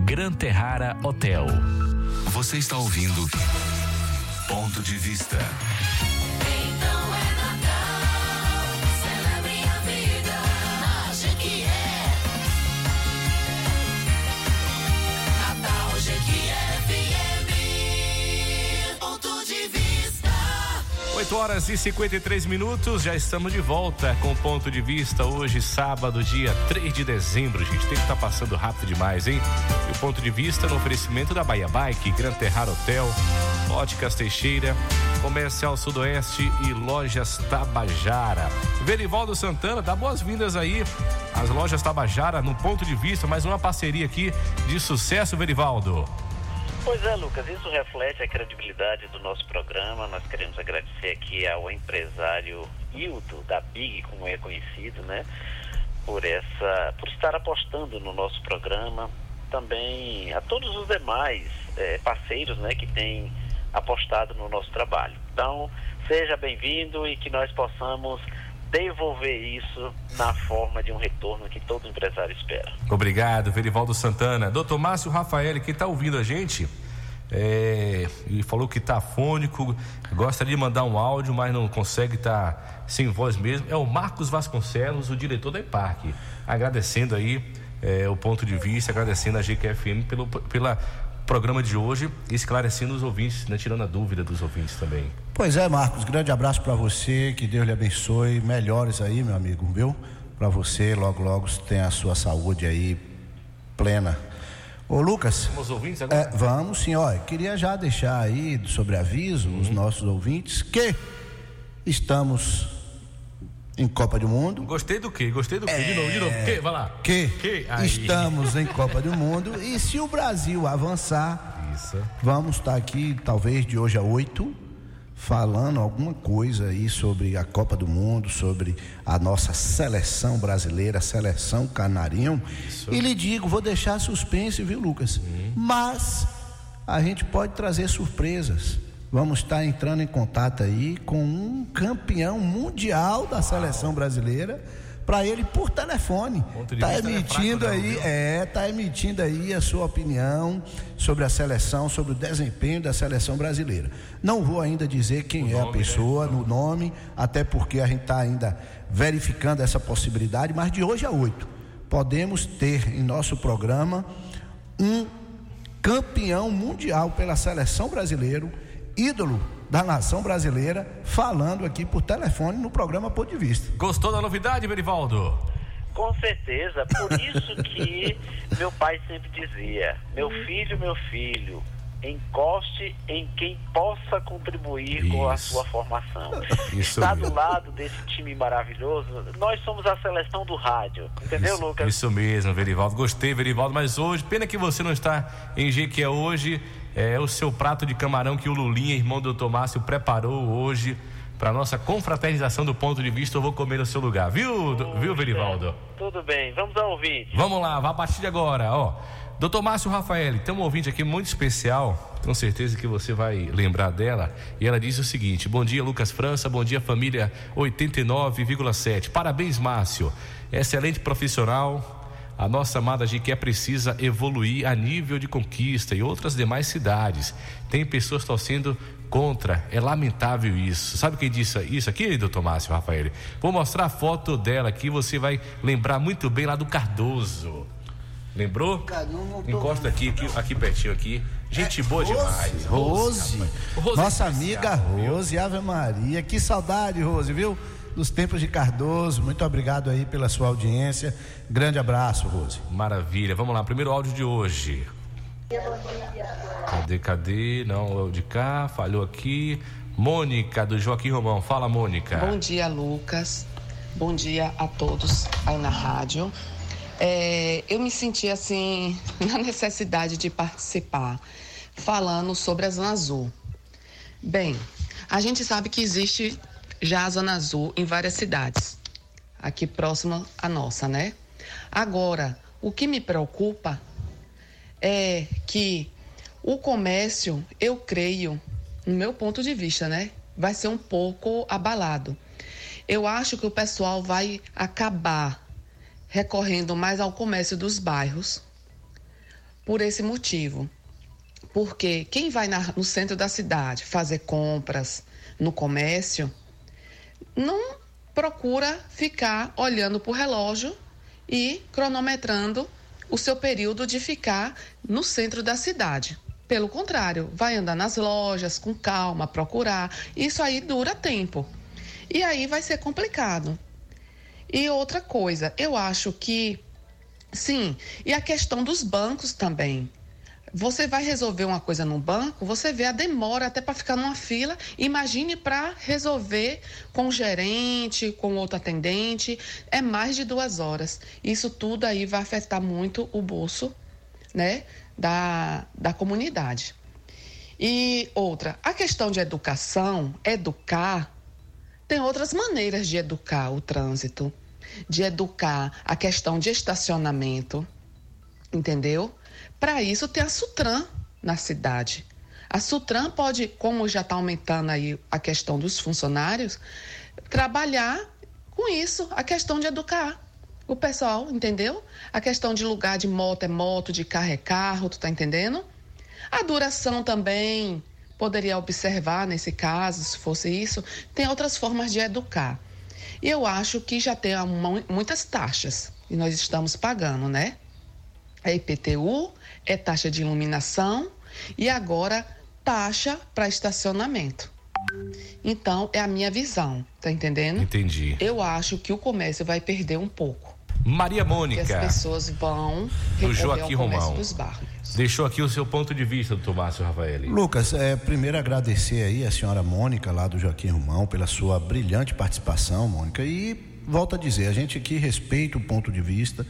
Gran Terrara Hotel.
Você está ouvindo Ponto de Vista.
Então
horas e 53 minutos, já estamos de volta com o ponto de vista hoje, sábado, dia 3 de dezembro, gente. Tem que estar passando rápido demais, hein? E o ponto de vista no oferecimento da Bahia Bike, Gran Terrar Hotel, Óticas Teixeira, Comercial Sudoeste e Lojas Tabajara. Verivaldo Santana, dá boas-vindas aí às Lojas Tabajara no ponto de vista, mais uma parceria aqui de sucesso, Verivaldo.
Pois é, Lucas, isso reflete a credibilidade do nosso programa. Nós queremos agradecer aqui ao empresário Hildo, da Big, como é conhecido, né? Por essa, por estar apostando no nosso programa. Também a todos os demais eh, parceiros, né, que têm apostado no nosso trabalho. Então, seja bem-vindo e que nós possamos devolver isso na forma de um retorno que todo empresário espera.
Obrigado, Verivaldo Santana. Doutor Márcio Rafael, que está ouvindo a gente, é, e falou que está afônico, gostaria de mandar um áudio, mas não consegue estar sem voz mesmo. É o Marcos Vasconcelos, o diretor da EPARC. Agradecendo aí é, o ponto de vista, agradecendo a GQFM pelo pela programa de hoje esclarecendo os ouvintes, né, tirando a dúvida dos ouvintes também.
Pois é, Marcos, grande abraço para você, que Deus lhe abençoe, melhores aí, meu amigo, viu? Para você, logo, logo, tenha a sua saúde aí plena. Ô, Lucas.
Vamos ouvintes agora?
É, vamos sim, ó. Queria já deixar aí sobre aviso
Uhum.
os nossos ouvintes que estamos em Copa do Mundo.
Gostei do quê? Gostei do quê? De novo, de novo. Que? Vai lá.
Que,
Que?
Estamos em Copa do <laughs> Mundo e se o Brasil avançar,
Isso.
vamos estar aqui talvez de hoje a oito falando alguma coisa aí sobre a Copa do Mundo, sobre a nossa seleção brasileira, a seleção canarinho. E lhe digo, vou deixar suspense, viu, Lucas? Mas a gente pode trazer surpresas. Vamos estar entrando em contato aí com um campeão mundial da seleção brasileira para ele por telefone. Tá
não é
emitindo
fraco, não,
aí,
viu?
é, tá emitindo aí a sua opinião sobre a seleção, sobre o desempenho da seleção brasileira. Não vou ainda dizer quem é a
nome,
pessoa, no nome, até porque a gente está ainda verificando essa possibilidade, mas de hoje a oito podemos ter em nosso programa um campeão mundial pela seleção brasileira, ídolo da nação brasileira, falando aqui por telefone no programa Ponto de Vista.
Gostou da novidade, Verivaldo?
Com certeza, por isso que meu pai sempre dizia: meu filho, meu filho, encoste em quem possa contribuir com a
Isso.
sua formação.
Isso
Está
mesmo.
do lado desse time maravilhoso. Nós somos a seleção do rádio, entendeu,
isso,
Lucas?
Isso mesmo, Verivaldo. Gostei, Verivaldo. Mas hoje, pena que você não está em Jequié hoje. É o seu prato de camarão que o Lulinha, irmão do Tomácio, preparou hoje para nossa confraternização do ponto de vista. Eu vou comer no seu lugar, viu, do- viu, Verivaldo?
Tudo bem, vamos ao ouvinte.
Vamos lá, vai a partir de agora, ó. Doutor Márcio Rafael, tem um ouvinte aqui muito especial, com certeza que você vai lembrar dela. E ela diz o seguinte: Bom dia, Lucas França, bom dia, família 89,7. Parabéns, Márcio. Excelente profissional. A nossa amada Jiqué precisa evoluir a nível de conquista e outras demais cidades. Tem pessoas torcendo contra. É lamentável isso. Sabe quem disse isso aqui, doutor Márcio Rafael? Vou mostrar a foto dela aqui, você vai lembrar muito bem lá do Cardoso. Lembrou? Encosta aqui, aqui, aqui pertinho aqui. Gente boa demais.
Rose.
rapaz. Rose
Nossa amiga? Rose, Ave Maria. Que saudade, Rose, viu? Dos tempos de Cardoso. Muito obrigado aí pela sua audiência. Grande abraço, Rose.
Maravilha. Vamos lá, primeiro áudio de hoje. Cadê, cadê? Não, é o de cá, falhou aqui. Mônica, do Joaquim Romão. Fala, Mônica.
Bom dia, Lucas. Bom dia a todos aí na rádio. É, eu me senti assim <laughs> na necessidade de participar, falando sobre a Zona Azul. Bem, a gente sabe que existe já a Zona Azul em várias cidades, aqui próximo à nossa, né? Agora, o que me preocupa é que o comércio, eu creio, no meu ponto de vista, né, vai ser um pouco abalado. Eu acho que o pessoal vai acabar recorrendo mais ao comércio dos bairros por esse motivo. Porque quem vai na- no centro da cidade fazer compras no comércio não procura ficar olhando para o relógio e cronometrando o seu período de ficar no centro da cidade. Pelo contrário, vai andar nas lojas com calma, procurar. Isso aí dura tempo. E aí vai ser complicado. E outra coisa, eu acho que sim, e a questão dos bancos também. Você vai resolver uma coisa no banco, você vê a demora até para ficar numa fila. Imagine para resolver com o gerente, com outro atendente, é mais de duas horas. Isso tudo aí vai afetar muito o bolso, né, da, da comunidade. E outra, a questão de educação, educar, tem outras maneiras de educar o trânsito, de educar a questão de estacionamento, entendeu? Para isso tem a Sutran na cidade. A Sutran pode, como já está aumentando aí a questão dos funcionários, trabalhar com isso, a questão de educar o pessoal, entendeu? A questão de lugar de moto é moto, de carro é carro, tu tá entendendo? A duração também poderia observar nesse caso, se fosse isso. Tem outras formas de educar. E eu acho que já tem mu- muitas taxas e nós estamos pagando, né? É IPTU, é taxa de iluminação e agora taxa para estacionamento. Então, é a minha visão, tá entendendo?
Entendi.
Eu acho que o comércio vai perder um pouco.
Maria
Que
Mônica,
as pessoas vão
do Joaquim
ao comércio
Romão.
dos bairros.
Deixou aqui o seu ponto de vista, doutor Márcio Rafael.
Lucas, é, primeiro agradecer aí a senhora Mônica, lá do Joaquim Romão, pela sua brilhante participação, Mônica. E volto a dizer, a gente aqui respeita o ponto de vista.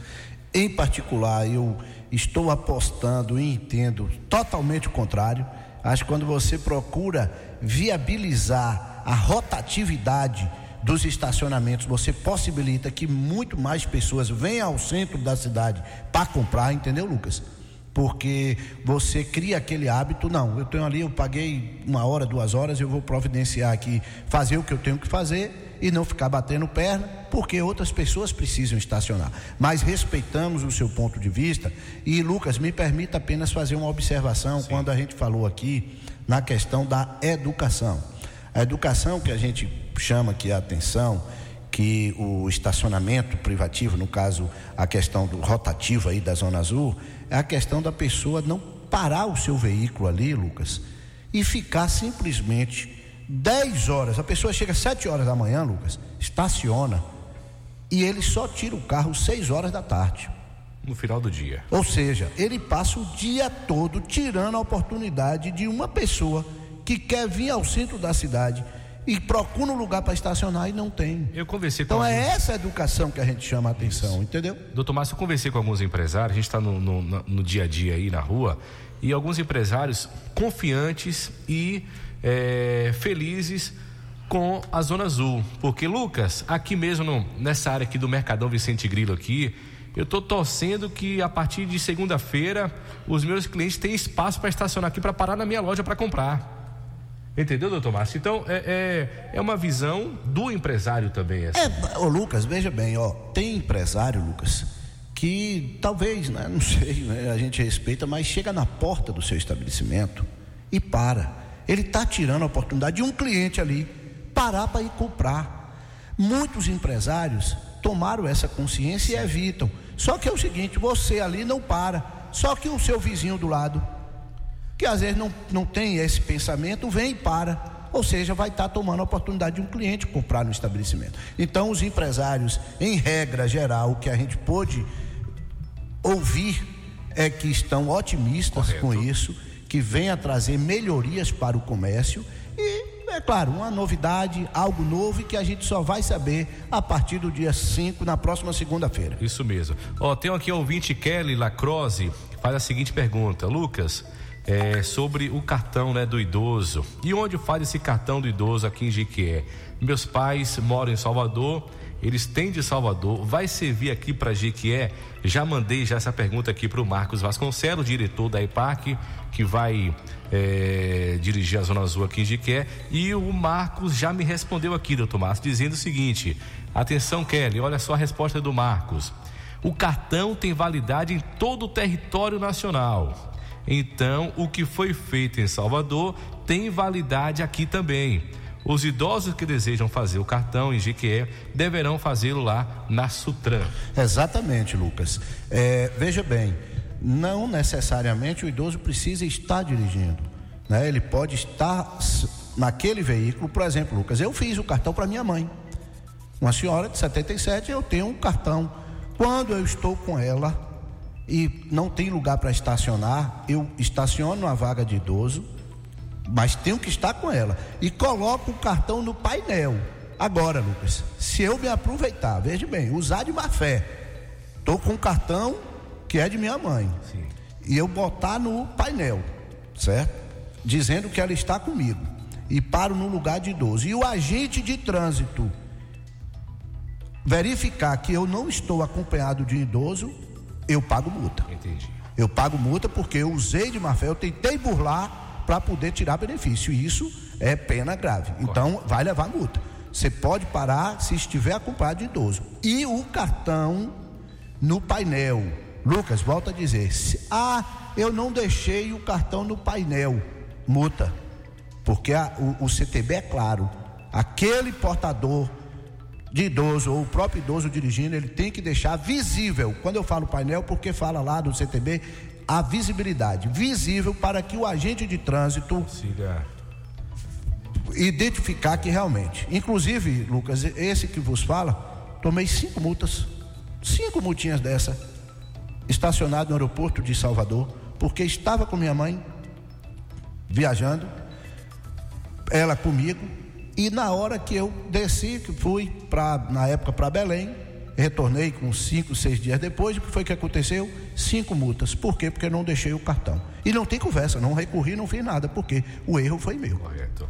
Em particular, eu estou apostando e entendo totalmente o contrário. Acho que quando você procura viabilizar a rotatividade dos estacionamentos, você possibilita que muito mais pessoas venham ao centro da cidade para comprar, entendeu, Lucas? Porque você cria aquele hábito, não, eu tenho ali, eu paguei uma hora, duas horas, eu vou providenciar aqui, fazer o que eu tenho que fazer e não ficar batendo perna, porque outras pessoas precisam estacionar. Mas respeitamos o seu ponto de vista e, Lucas, me permita apenas fazer uma observação quando a gente falou aqui na questão da educação. A educação que a gente chama aqui a atenção, que o estacionamento privativo, no caso a questão do rotativo aí da Zona Azul, é a questão da pessoa não parar o seu veículo ali, Lucas, e ficar simplesmente 10 horas. A pessoa chega às 7 horas da manhã, Lucas, estaciona, e ele só tira o carro 6 horas da tarde.
No final do dia.
Ou seja, ele passa o dia todo tirando a oportunidade de uma pessoa que quer vir ao centro da cidade e procura um lugar para estacionar e não tem.
Eu conversei com
Então é
alguns-
essa educação que a gente chama a atenção, entendeu?
Doutor Márcio, eu conversei com alguns empresários, a gente está no- no- no dia a dia aí na rua, e alguns empresários confiantes e eh, felizes com a Zona Azul. Porque, Lucas, aqui mesmo no- nessa área aqui do Mercadão Vicente Grilo aqui, eu estou torcendo que a partir de segunda-feira os meus clientes tenham espaço para estacionar aqui para parar na minha loja para comprar. Entendeu, doutor Márcio? Então, é, é, é uma visão do empresário também. Essa.
É, ô Lucas, veja bem, ó, tem empresário, Lucas, que talvez, né, <laughs> não sei, né, a gente respeita, mas chega na porta do seu estabelecimento e para. Ele está tirando a oportunidade de um cliente ali parar para ir comprar. Muitos empresários tomaram essa consciência e evitam. Só que é o seguinte, você ali não para, só que o seu vizinho do lado que às vezes não, não tem esse pensamento, vem e para. Ou seja, vai estar tomando a oportunidade de um cliente comprar no estabelecimento. Então, os empresários, em regra geral, o que a gente pôde ouvir é que estão otimistas com isso, que venha trazer melhorias para o comércio e, é claro, uma novidade, algo novo que a gente só vai saber a partir do dia 5, na próxima segunda-feira.
Isso mesmo. Ó, tem aqui o ouvinte Kelly Lacrose, que faz a seguinte pergunta: Lucas, é, sobre o cartão né, do idoso. E onde faz esse cartão do idoso aqui em Jequié? Meus pais moram em Salvador, eles têm de Salvador, vai servir aqui para Jequié? Já mandei já essa pergunta aqui para o Marcos Vasconcelos, diretor da EPAC, que vai é, dirigir a Zona Azul aqui em Jequié. E o Marcos já me respondeu aqui, doutor Márcio, dizendo o seguinte: atenção, Kelly, olha só a resposta do Marcos. O cartão tem validade em todo o território nacional. Então, o que foi feito em Salvador tem validade aqui também. Os idosos que desejam fazer o cartão em Jequié deverão fazê-lo lá na Sutran.
Exatamente, Lucas. É, veja bem, não necessariamente o idoso precisa estar dirigindo. Né? Ele pode estar naquele veículo, por exemplo, Lucas, eu fiz o cartão para minha mãe. Uma senhora de 77, eu tenho um cartão. Quando eu estou com ela e não tem lugar para estacionar, eu estaciono na vaga de idoso, mas tenho que estar com ela. E coloco o cartão no painel. Agora, Lucas, se eu me aproveitar, veja bem, usar de má fé, estou com um cartão que é de minha mãe. e eu botar no painel, certo? Dizendo que ela está comigo e paro no lugar de idoso. E o agente de trânsito verificar que eu não estou acompanhado de um idoso, eu pago multa.
Entendi.
Eu pago multa porque eu usei de má fé, eu tentei burlar para poder tirar benefício. E isso é pena grave. Então, vai levar multa. Você pode parar se estiver acompanhado de idoso. E o cartão no painel. Lucas, volta a dizer: ah, eu não deixei o cartão no painel. Multa. Porque a- o, o CTB é claro. Aquele portador de idoso ou o próprio idoso dirigindo, ele tem que deixar visível. Quando eu falo painel, porque fala lá do CTB a visibilidade, visível para que o agente de trânsito
Siga.
identificar que realmente. Inclusive, Lucas, esse que vos fala, tomei cinco multas, cinco multinhas dessa, estacionado no aeroporto de Salvador, porque estava com minha mãe viajando, ela comigo, e na hora que eu desci, que fui para na época para Belém, retornei com cinco, seis dias depois, o que foi que aconteceu? Cinco multas. Por quê? Porque não deixei o cartão. E não tem conversa, não recorri, não fiz nada, porque o erro foi meu.
Correto.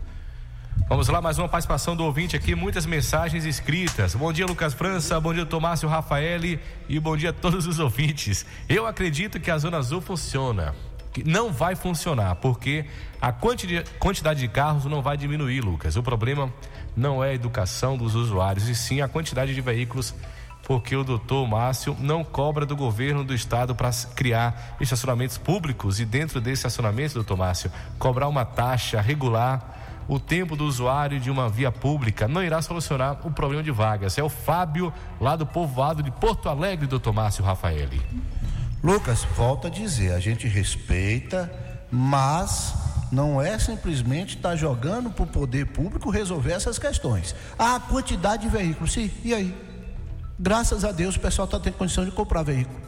Vamos lá, mais uma participação do ouvinte aqui, muitas mensagens escritas. Bom dia, Lucas França, bom dia, Tomácio Rafaeli e bom dia a todos os ouvintes. Eu acredito que a Zona Azul funciona. Que não vai funcionar, porque a quanti- quantidade de carros não vai diminuir, Lucas. O problema não é a educação dos usuários, e sim a quantidade de veículos, porque o doutor Márcio não cobra do governo do estado para criar estacionamentos públicos e dentro desse estacionamento, doutor Márcio, cobrar uma taxa regular o tempo do usuário de uma via pública não irá solucionar o problema de vagas. É o Fábio, lá do povoado de Porto Alegre, doutor Márcio Rafaeli.
Lucas, volta a dizer, a gente respeita, mas não é simplesmente estar jogando para o poder público resolver essas questões. A quantidade de veículos, sim, e aí? Graças a Deus o pessoal está tendo condição de comprar veículo.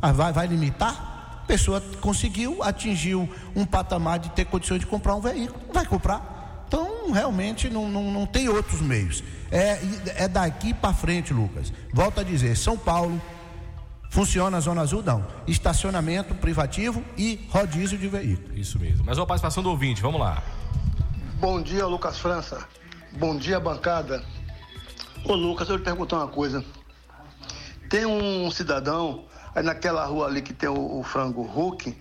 Ah, vai, vai limitar? A pessoa conseguiu, atingiu um patamar de ter condições de comprar um veículo, vai comprar. Então, realmente, não, não, não tem outros meios. É, é daqui para frente, Lucas. Volto a dizer, São Paulo, Funciona a Zona Azul? Não. Estacionamento privativo e rodízio de veículos.
Isso mesmo. Mas uma participação do ouvinte, vamos lá.
Bom dia, Lucas França. Bom dia, bancada. Ô, Lucas, eu lhe perguntar uma coisa. Tem um cidadão aí naquela rua ali que tem o, o frango Hulk,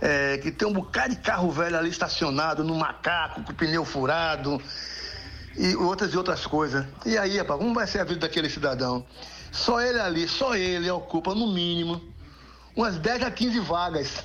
é, que tem um bocado de carro velho ali estacionado no macaco, com pneu furado e outras e outras coisas. E aí, rapaz, como vai ser a vida daquele cidadão? Só ele ali, só ele ocupa no mínimo umas 10 a 15 vagas.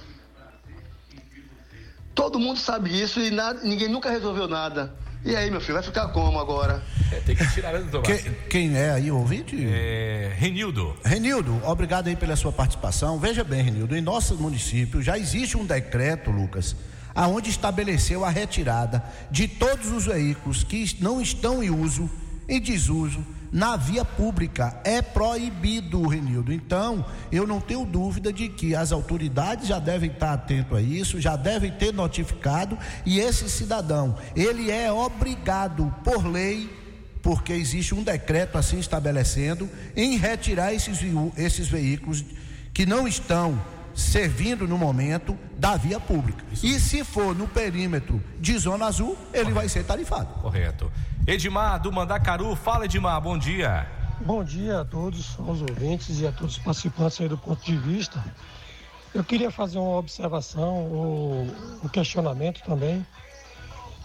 Todo mundo sabe disso e nada, ninguém nunca resolveu nada. E aí, meu filho, vai ficar como agora?
É, tem que tirar, né, doutor
Que-
Márcio?
quem é aí o ouvinte?
É, Renildo.
Renildo, obrigado aí pela sua participação. Veja bem, Renildo, em nosso município já existe um decreto, Lucas, aonde estabeleceu a retirada de todos os veículos que não estão em uso, em desuso, na via pública. É proibido, Renildo. Então, eu não tenho dúvida de que as autoridades já devem estar atentos a isso, já devem ter notificado e esse cidadão, ele é obrigado por lei porque existe um decreto assim estabelecendo em retirar esses, esses veículos que não estão servindo no momento da via pública. E se for no perímetro de zona azul, ele vai ser tarifado.
Correto. Edmar, do Mandacaru. Fala, Edmar, bom dia.
Bom dia a todos, aos ouvintes e a todos os participantes aí do ponto de vista. Eu queria fazer uma observação, ou um questionamento também,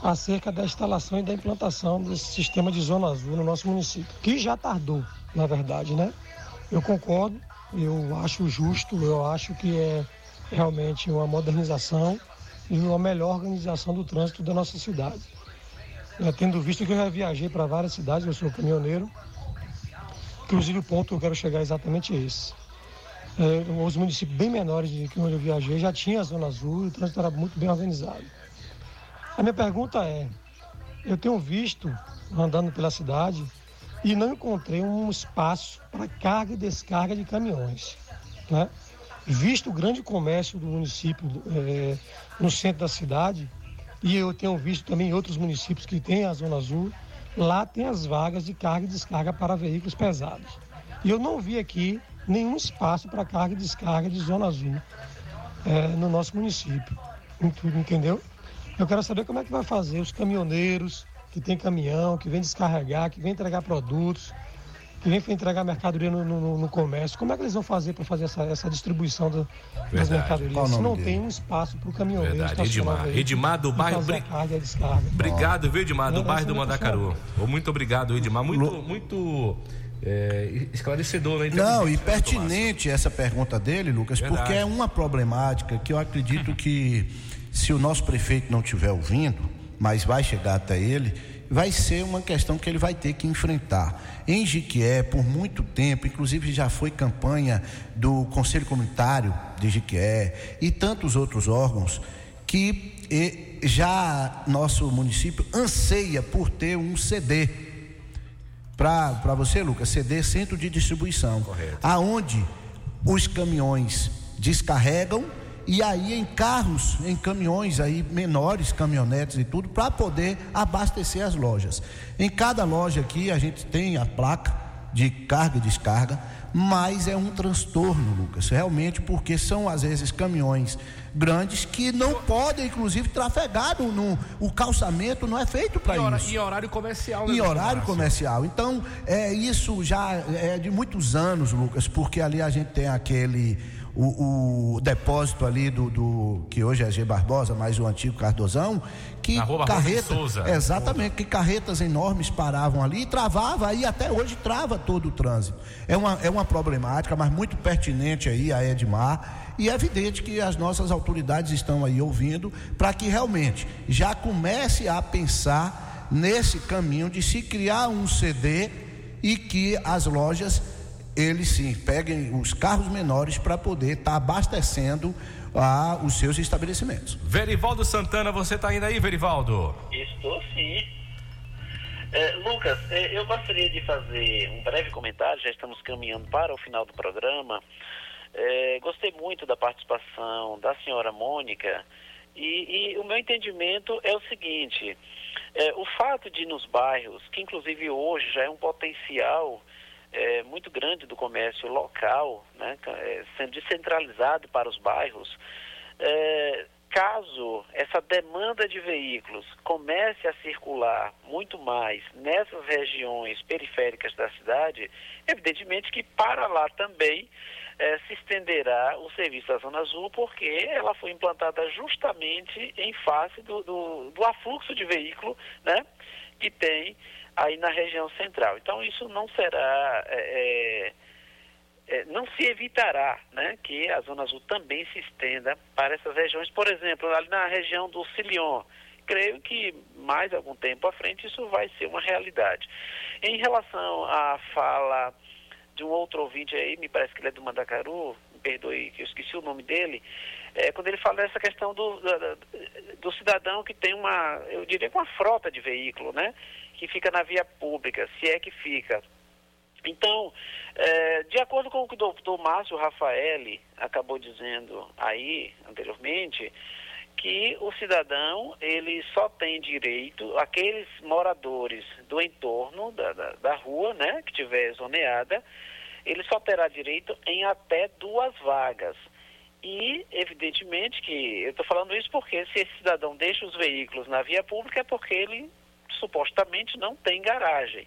acerca da instalação e da implantação desse sistema de zona azul no nosso município, que já tardou, na verdade, né? Eu concordo, eu acho justo, eu acho que é realmente uma modernização e uma melhor organização do trânsito da nossa cidade. Tendo visto que eu já viajei para várias cidades, eu sou caminhoneiro, Inclusive o ponto que eu quero chegar é exatamente esse. É, os municípios bem menores de que onde eu viajei já tinha a zona azul o trânsito era muito bem organizado. A minha pergunta é, eu tenho visto andando pela cidade e não encontrei um espaço para carga e descarga de caminhões. Né? Visto o grande comércio do município é, no centro da cidade, e eu tenho visto também em outros municípios que têm a zona azul, lá tem as vagas de carga e descarga para veículos pesados. E eu não vi aqui nenhum espaço para carga e descarga de zona azul. é, no nosso município. Ent- Entendeu? Eu quero saber como é que vai fazer os caminhoneiros que tem caminhão, que vem descarregar, que vem entregar produtos, que vem entregar mercadoria no, no- no comércio. Como é que eles vão fazer para fazer essa, essa distribuição do- das mercadorias? Se não
dele?
tem um espaço para o caminhoneiro
Verdade, Edmar. Edmar do
e
bairro Bri-
carga e descarga.
Obrigado, viu, Edmar, do bairro do
não,
Mandacaru. Muito obrigado, Edmar. Muito, muito é, esclarecedor, né?
Não, e
Inteligente,
pertinente essa pergunta dele, Lucas,
Verdade.
porque é uma problemática que eu acredito que se o nosso prefeito não estiver ouvindo, mas vai chegar até ele, vai ser uma questão que ele vai ter que enfrentar. Em Jiquié, por muito tempo, inclusive já foi campanha do Conselho Comunitário de Jiquié e tantos outros órgãos que já nosso município anseia por ter um CD para você, Lucas, CD Centro de Distribuição, aonde os caminhões descarregam e aí em carros, em caminhões aí menores, caminhonetes e tudo, para poder abastecer as lojas. Em cada loja aqui a gente tem a placa de carga e descarga, mas é um transtorno, Lucas, realmente, porque são às vezes caminhões grandes que não podem, inclusive, trafegar no, o calçamento não é feito para isso
em horário comercial, né,
em horário comercial. Então, é, isso já é de muitos anos, Lucas, porque ali a gente tem aquele. O, o depósito ali do, do- que hoje é G Barbosa, mas o antigo Cardozão, que
Na Rua
carreta,
Souza.
exatamente, que carretas enormes paravam ali e travava aí até hoje trava todo o trânsito. É uma, é uma problemática, mas muito pertinente aí a Edmar e é evidente que as nossas autoridades estão aí ouvindo para que realmente já comece a pensar nesse caminho de se criar um CD e que as lojas eles sim peguem os carros menores para poder estar abastecendo ah, os seus estabelecimentos.
Verivaldo Santana, você tá indo aí, Verivaldo?
Estou sim. É, Lucas, é, eu gostaria de fazer um breve comentário, já estamos caminhando para o final do programa. É, gostei muito da participação da senhora Mônica e, e o meu entendimento é o seguinte: é, o fato de nos bairros, que inclusive hoje já é um potencial é, muito grande do comércio local, né, é, sendo descentralizado para os bairros, é, caso essa demanda de veículos comece a circular muito mais nessas regiões periféricas da cidade, evidentemente que para lá também eh, se estenderá o serviço da Zona Azul, porque ela foi implantada justamente em face do, do, do afluxo de veículo né, que tem aí na região central. Então isso não será. eh, eh, é, não se evitará né, que a Zona Azul também se estenda para essas regiões. Por exemplo, ali na região do Silion, creio que mais algum tempo à frente isso vai ser uma realidade. Em relação à fala de um outro ouvinte aí, me parece que ele é do Mandacaru, me perdoe que eu esqueci o nome dele, é, quando ele fala dessa questão do, da- do cidadão que tem uma, eu diria que uma frota de veículo, né? Que fica na via pública, se é que fica. Então, eh, de acordo com o que o doutor Márcio Rafaeli acabou dizendo aí anteriormente, que o cidadão ele só tem direito, aqueles moradores do entorno da, da, da rua, né, que tiver zoneada, ele só terá direito em até duas vagas. E, evidentemente, que eu estou falando isso porque se esse cidadão deixa os veículos na via pública é porque ele supostamente não tem garagem.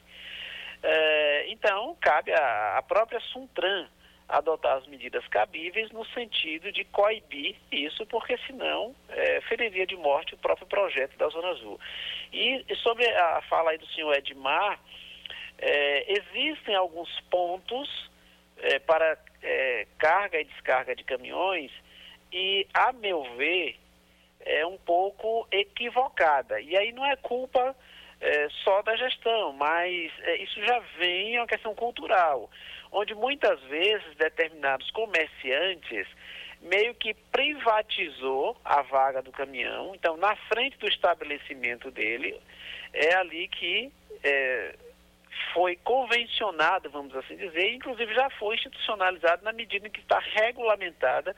É, então, cabe à própria Suntran adotar as medidas cabíveis no sentido de coibir isso, porque senão é, feriria de morte o próprio projeto da Zona Azul. E, e sobre a fala aí do senhor Edmar, é, existem alguns pontos é, para é, carga e descarga de caminhões e, a meu ver, é um pouco equivocada. E aí não é culpa é, só da gestão, mas é, isso já vem, é uma questão cultural, onde muitas vezes determinados comerciantes meio que privatizou a vaga do caminhão, então na frente do estabelecimento dele é ali que é, foi convencionado, vamos assim dizer, inclusive já foi institucionalizado na medida em que está regulamentada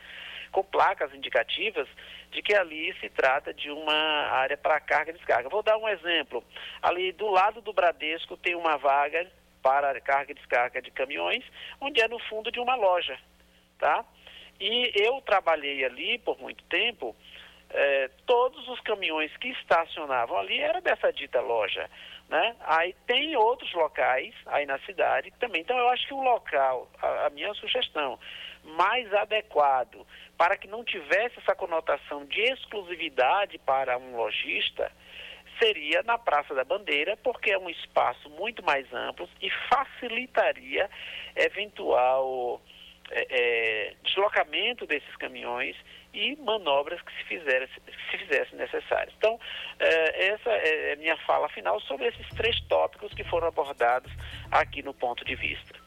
com placas indicativas de que ali se trata de uma área para carga e descarga. Vou dar um exemplo. Ali do lado do Bradesco tem uma vaga para carga e descarga de caminhões, onde é no fundo de uma loja, tá? E eu trabalhei ali por muito tempo, eh, todos os caminhões que estacionavam ali era dessa dita loja. Né? Aí tem outros locais aí na cidade também. Então eu acho que o local, a, a minha sugestão, mais adequado para que não tivesse essa conotação de exclusividade para um lojista seria na Praça da Bandeira, porque é um espaço muito mais amplo e facilitaria eventual eh, eh, deslocamento desses caminhões e manobras que se, fizessem necessárias. Então, eh, essa é a minha fala final sobre esses três tópicos que foram abordados aqui no ponto de vista.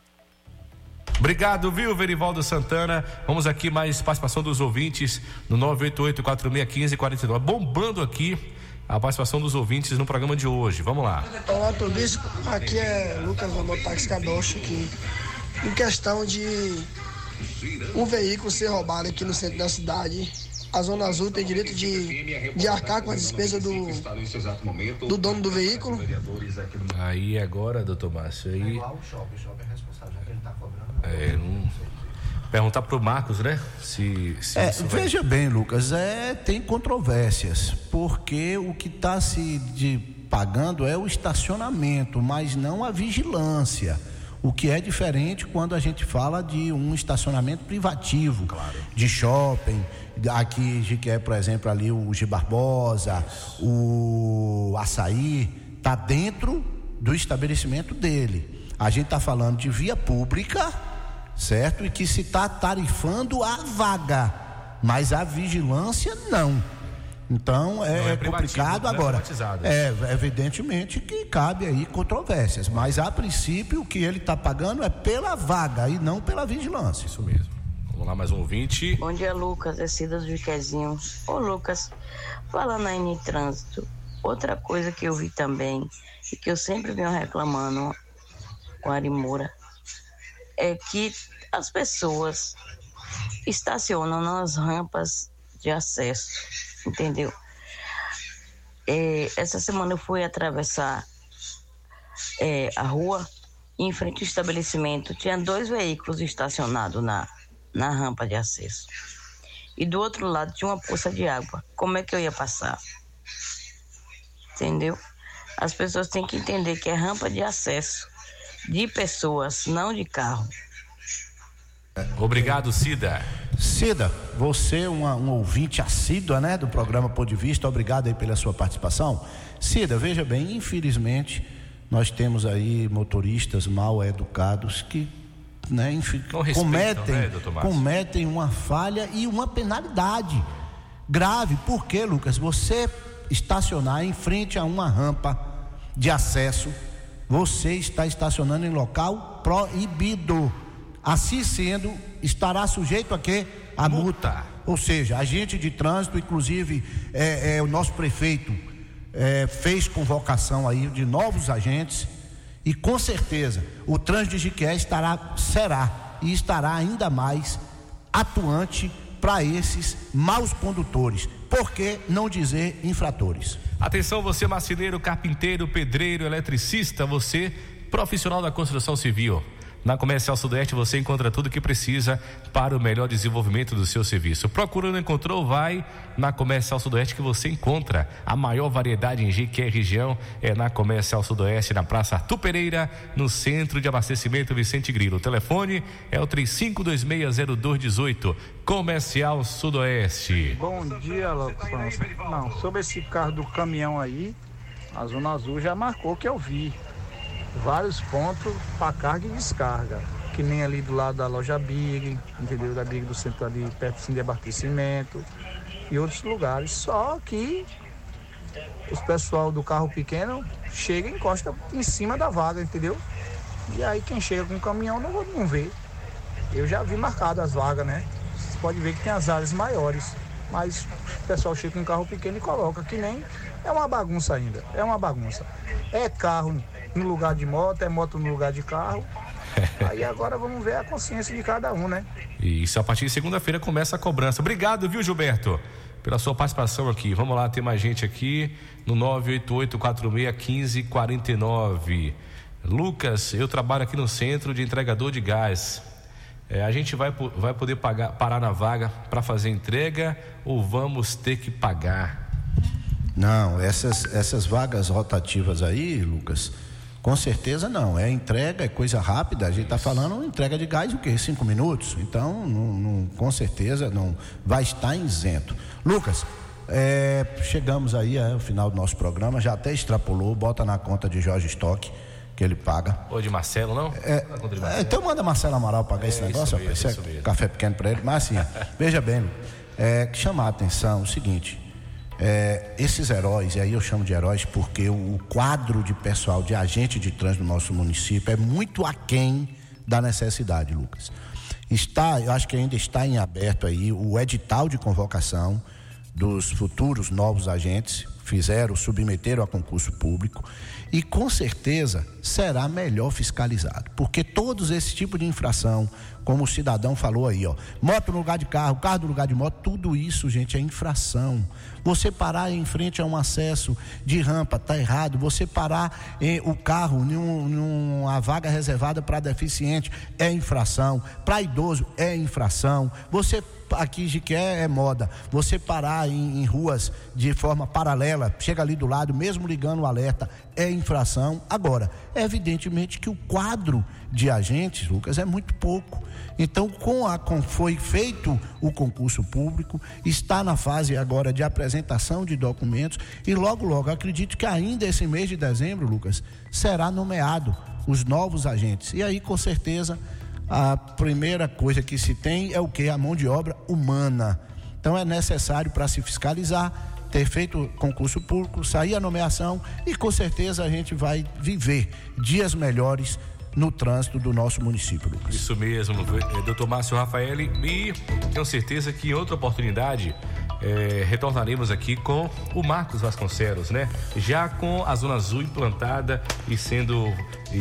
Obrigado, viu, Verivaldo Santana? Vamos aqui mais participação dos ouvintes no 988-461549. Bombando aqui a participação dos ouvintes no programa de hoje. Vamos lá.
Olá, turbisco. Aqui é Lucas do Motaxi Cadocho aqui. Em questão de um veículo ser roubado aqui no centro da cidade, a Zona Azul tem direito de, de arcar com a despesa do, do dono do veículo?
Aí agora, doutor Márcio, aí. É, não... Perguntar pro Marcos, né? Se, se
É,
vai-
veja bem, Lucas, é, tem controvérsias, porque o que está se de- pagando é o estacionamento, mas não a vigilância. O que é diferente quando a gente fala de um estacionamento privativo, de shopping, aqui de que é, por exemplo, ali o G Barbosa, o Açaí, está dentro do estabelecimento dele. A gente está falando de via pública, certo? E que se está tarifando a vaga, mas a vigilância não. Então é,
é
é complicado
é
agora.
privatizado.
É evidentemente que cabe aí controvérsias, mas a princípio o que ele está pagando é pela vaga e não pela vigilância.
Isso mesmo. Vamos lá, mais um ouvinte.
Bom dia, Lucas. É Cida dos Viquezinhos. Ô, Lucas, falando aí em trânsito, outra coisa que eu vi também e que eu sempre venho reclamando com a Arimura é que as pessoas estacionam nas rampas de acesso, entendeu? É, essa semana eu fui atravessar é, a rua em frente ao estabelecimento tinha dois veículos estacionados na, na rampa de acesso. E do outro lado tinha uma poça de água. Como é que eu ia passar? Entendeu? As pessoas têm que entender que é rampa de acesso de pessoas, não de carro.
Obrigado, Cida.
Cida, você uma, um ouvinte assídua, né, do programa Pô de Vista, obrigado aí pela sua participação. Cida, veja bem, infelizmente nós temos aí motoristas mal educados que, né, enfim,
respeitam,
cometem,
né,
cometem uma falha e uma penalidade grave. Por quê, Lucas? Você estacionar em frente a uma rampa de acesso, você está estacionando em local proibido. Assim sendo, estará sujeito a quê? A multa. Ou seja, agente de trânsito, inclusive é, é, o nosso prefeito é, fez convocação aí de novos agentes e com certeza o trânsito de Jiquié estará, será e estará ainda mais atuante para esses maus condutores. Por que não dizer infratores?
Atenção, você marceneiro, carpinteiro, pedreiro, eletricista, você profissional da construção civil. Na Comercial Sudeste você encontra tudo o que precisa para o melhor desenvolvimento do seu serviço. Procurando, encontrou, vai na Comercial Sudoeste que você encontra. A maior variedade em GQ região é na Comercial Sudoeste, na Praça Artur Pereira, no Centro de Abastecimento Vicente Grilo. O telefone é o 35260218. Comercial Sudoeste.
Bom dia, Lucas. Não, sobre esse carro do caminhão aí, a Zona Azul já marcou que eu vi. Vários pontos para carga e descarga. Que nem ali do lado da loja Big, entendeu? Da Big do centro ali, perto de abastecimento. E outros lugares. Só que os pessoal do carro pequeno chega e encosta em cima da vaga, entendeu? E aí quem chega com o caminhão não, não vê. Eu já vi marcado as vagas, né? Você pode ver que tem as áreas maiores. Mas o pessoal chega com um carro pequeno e coloca, que nem é uma bagunça ainda. É uma bagunça. É carro no lugar de moto, é moto no lugar de carro. <laughs> Aí agora vamos ver a consciência de cada um, né?
E isso a partir de segunda-feira começa a cobrança. Obrigado, viu, Gilberto, pela sua participação aqui. Vamos lá, tem mais gente aqui no 988-46-1549. Lucas, eu trabalho aqui no centro de entregador de gás. É, a gente vai, vai poder pagar, parar na vaga para fazer entrega ou vamos ter que pagar?
Não, essas, essas vagas rotativas aí, Lucas, com certeza não. É entrega, é coisa rápida. A gente está falando entrega de gás o quê? Cinco minutos? Então, não, não- com certeza não vai estar isento. Lucas, é, chegamos aí ao final do nosso programa, já até extrapolou, bota na conta de Jorge Stock, que ele paga.
Ou de Marcelo, não?
É, É,
Marcelo.
então manda Marcelo Amaral pagar esse
É,
negócio,
isso
rapaz.
mesmo,
Isso é café pequeno para ele. Mas assim, veja bem, é, chamar a atenção o seguinte: é, esses heróis, e aí eu chamo de heróis porque o quadro de pessoal, de agente de trânsito do nosso município é muito aquém da necessidade, Lucas. Está, eu acho que ainda está em aberto aí o edital de convocação dos futuros novos agentes, fizeram, submeteram a concurso público e com certeza será melhor fiscalizado, porque todos esse tipo de infração, como o cidadão falou aí, ó, moto no lugar de carro, carro no lugar de moto, tudo isso, gente, é infração. Você parar em frente a um acesso de rampa, tá errado. Você parar em, o carro em uma vaga reservada para deficiente é infração. Para idoso é infração. Você aqui de que é, é moda. Você parar em, em ruas de forma paralela, chega ali do lado, mesmo ligando o alerta, é infração. Agora, é evidentemente que o quadro de agentes, Lucas, é muito pouco. Então, com a com foi feito o concurso público, está na fase agora de apresentação de documentos e logo logo, acredito que ainda esse mês de dezembro, Lucas, será nomeado os novos agentes. E aí, com certeza, a primeira coisa que se tem é o que? A mão de obra humana. Então é necessário para se fiscalizar, ter feito concurso público, sair a nomeação e com certeza a gente vai viver dias melhores no trânsito do nosso município, Lucas.
Isso mesmo, doutor Márcio Rafael. E tenho certeza que em outra oportunidade eh, retornaremos aqui com o Marcos Vasconcelos, né? Já com a Zona Azul implantada e sendo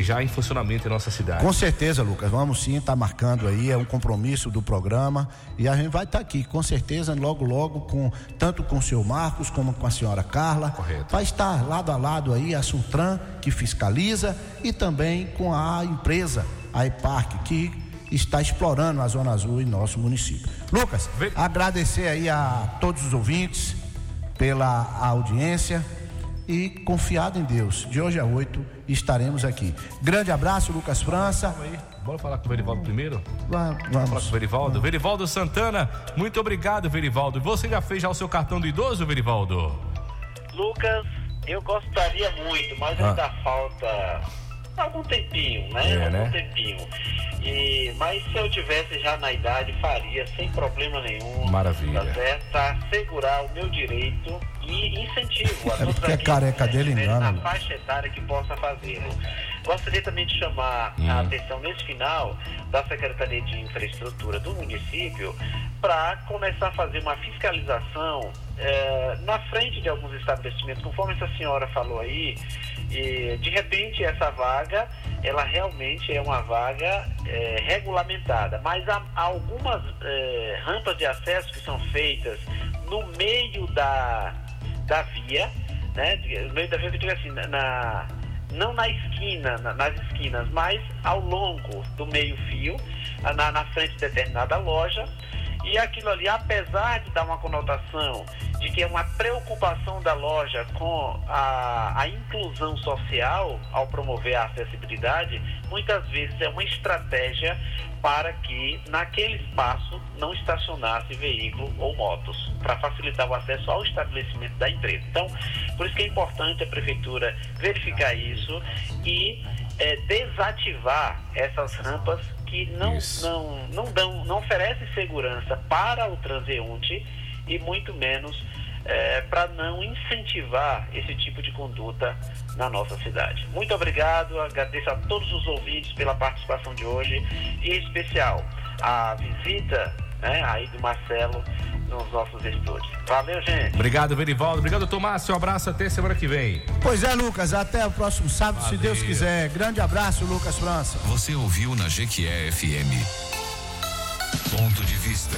já em funcionamento em nossa cidade.
Com certeza, Lucas. Vamos sim estar marcando aí, é um compromisso do programa. E a gente vai estar aqui, com certeza, logo, logo, com tanto com o senhor Marcos como com a senhora Carla.
Correto.
Vai estar lado a lado aí a Sutran, que fiscaliza, e também com a empresa, a EPARC, que está explorando a Zona Azul em nosso município. Lucas, agradecer aí a todos os ouvintes pela audiência e confiado em Deus. De hoje a oito estaremos aqui. Grande abraço, Lucas França.
Bora falar com o Verivaldo primeiro?
Va-
Falar
Vamos.
com o Verivaldo. Verivaldo Santana, muito obrado, Verivaldo. Você já fez já o seu cartão do idoso, Verivaldo?
Lucas, eu gostaria muito, mas
Ah.
ainda falta algum tempinho, né?
É,
algum
né?
tempinho. E, mas se eu tivesse já na idade, faria sem problema nenhum.
Maravilha.
Tá certo? Pra assegurar o meu direito e incentivo a <laughs>
É
todos aqueles
careca dele engana,
na
Lu.
faixa etária que possa fazê-lo. Gostaria também de chamar
Hum.
a atenção nesse final da Secretaria de Infraestrutura do município para começar a fazer uma fiscalização eh, na frente de alguns estabelecimentos, conforme essa senhora falou aí, e, de repente essa vaga, ela realmente é uma vaga eh, regulamentada, mas há, algumas eh, rampas de acesso que são feitas no meio da, da via, né? No meio da via que assim, na- não na esquina, na- nas esquinas, mas ao longo do meio-fio, ah, na, na frente de determinada loja. E aquilo ali, apesar de dar uma conotação de que é uma preocupação da loja com a, a inclusão social ao promover a acessibilidade, muitas vezes é uma estratégia para que naquele espaço não estacionasse veículo ou motos, para facilitar o acesso ao estabelecimento da empresa. Então, por isso que é importante a prefeitura verificar isso e eh, desativar essas rampas que não, não, não, dão, não oferecem segurança para o transeunte e muito menos para não incentivar esse tipo de conduta na nossa cidade. Muito obrigado, agradeço a todos os ouvintes pela participação de hoje e em especial a visita né, aí do Marcelo nos nossos estúdios. Valeu, gente!
Obrigado, Verivaldo. Obrigado, Tomás. Um abraço até semana que vem.
Pois é, Lucas, até o próximo sábado, se
Valeu.
Deus quiser. Grande abraço, Lucas França.
Você ouviu na Jequié FM. Ponto de vista.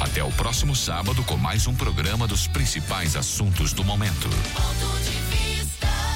Até o próximo sábado com mais um programa dos principais assuntos do momento.
Ponto de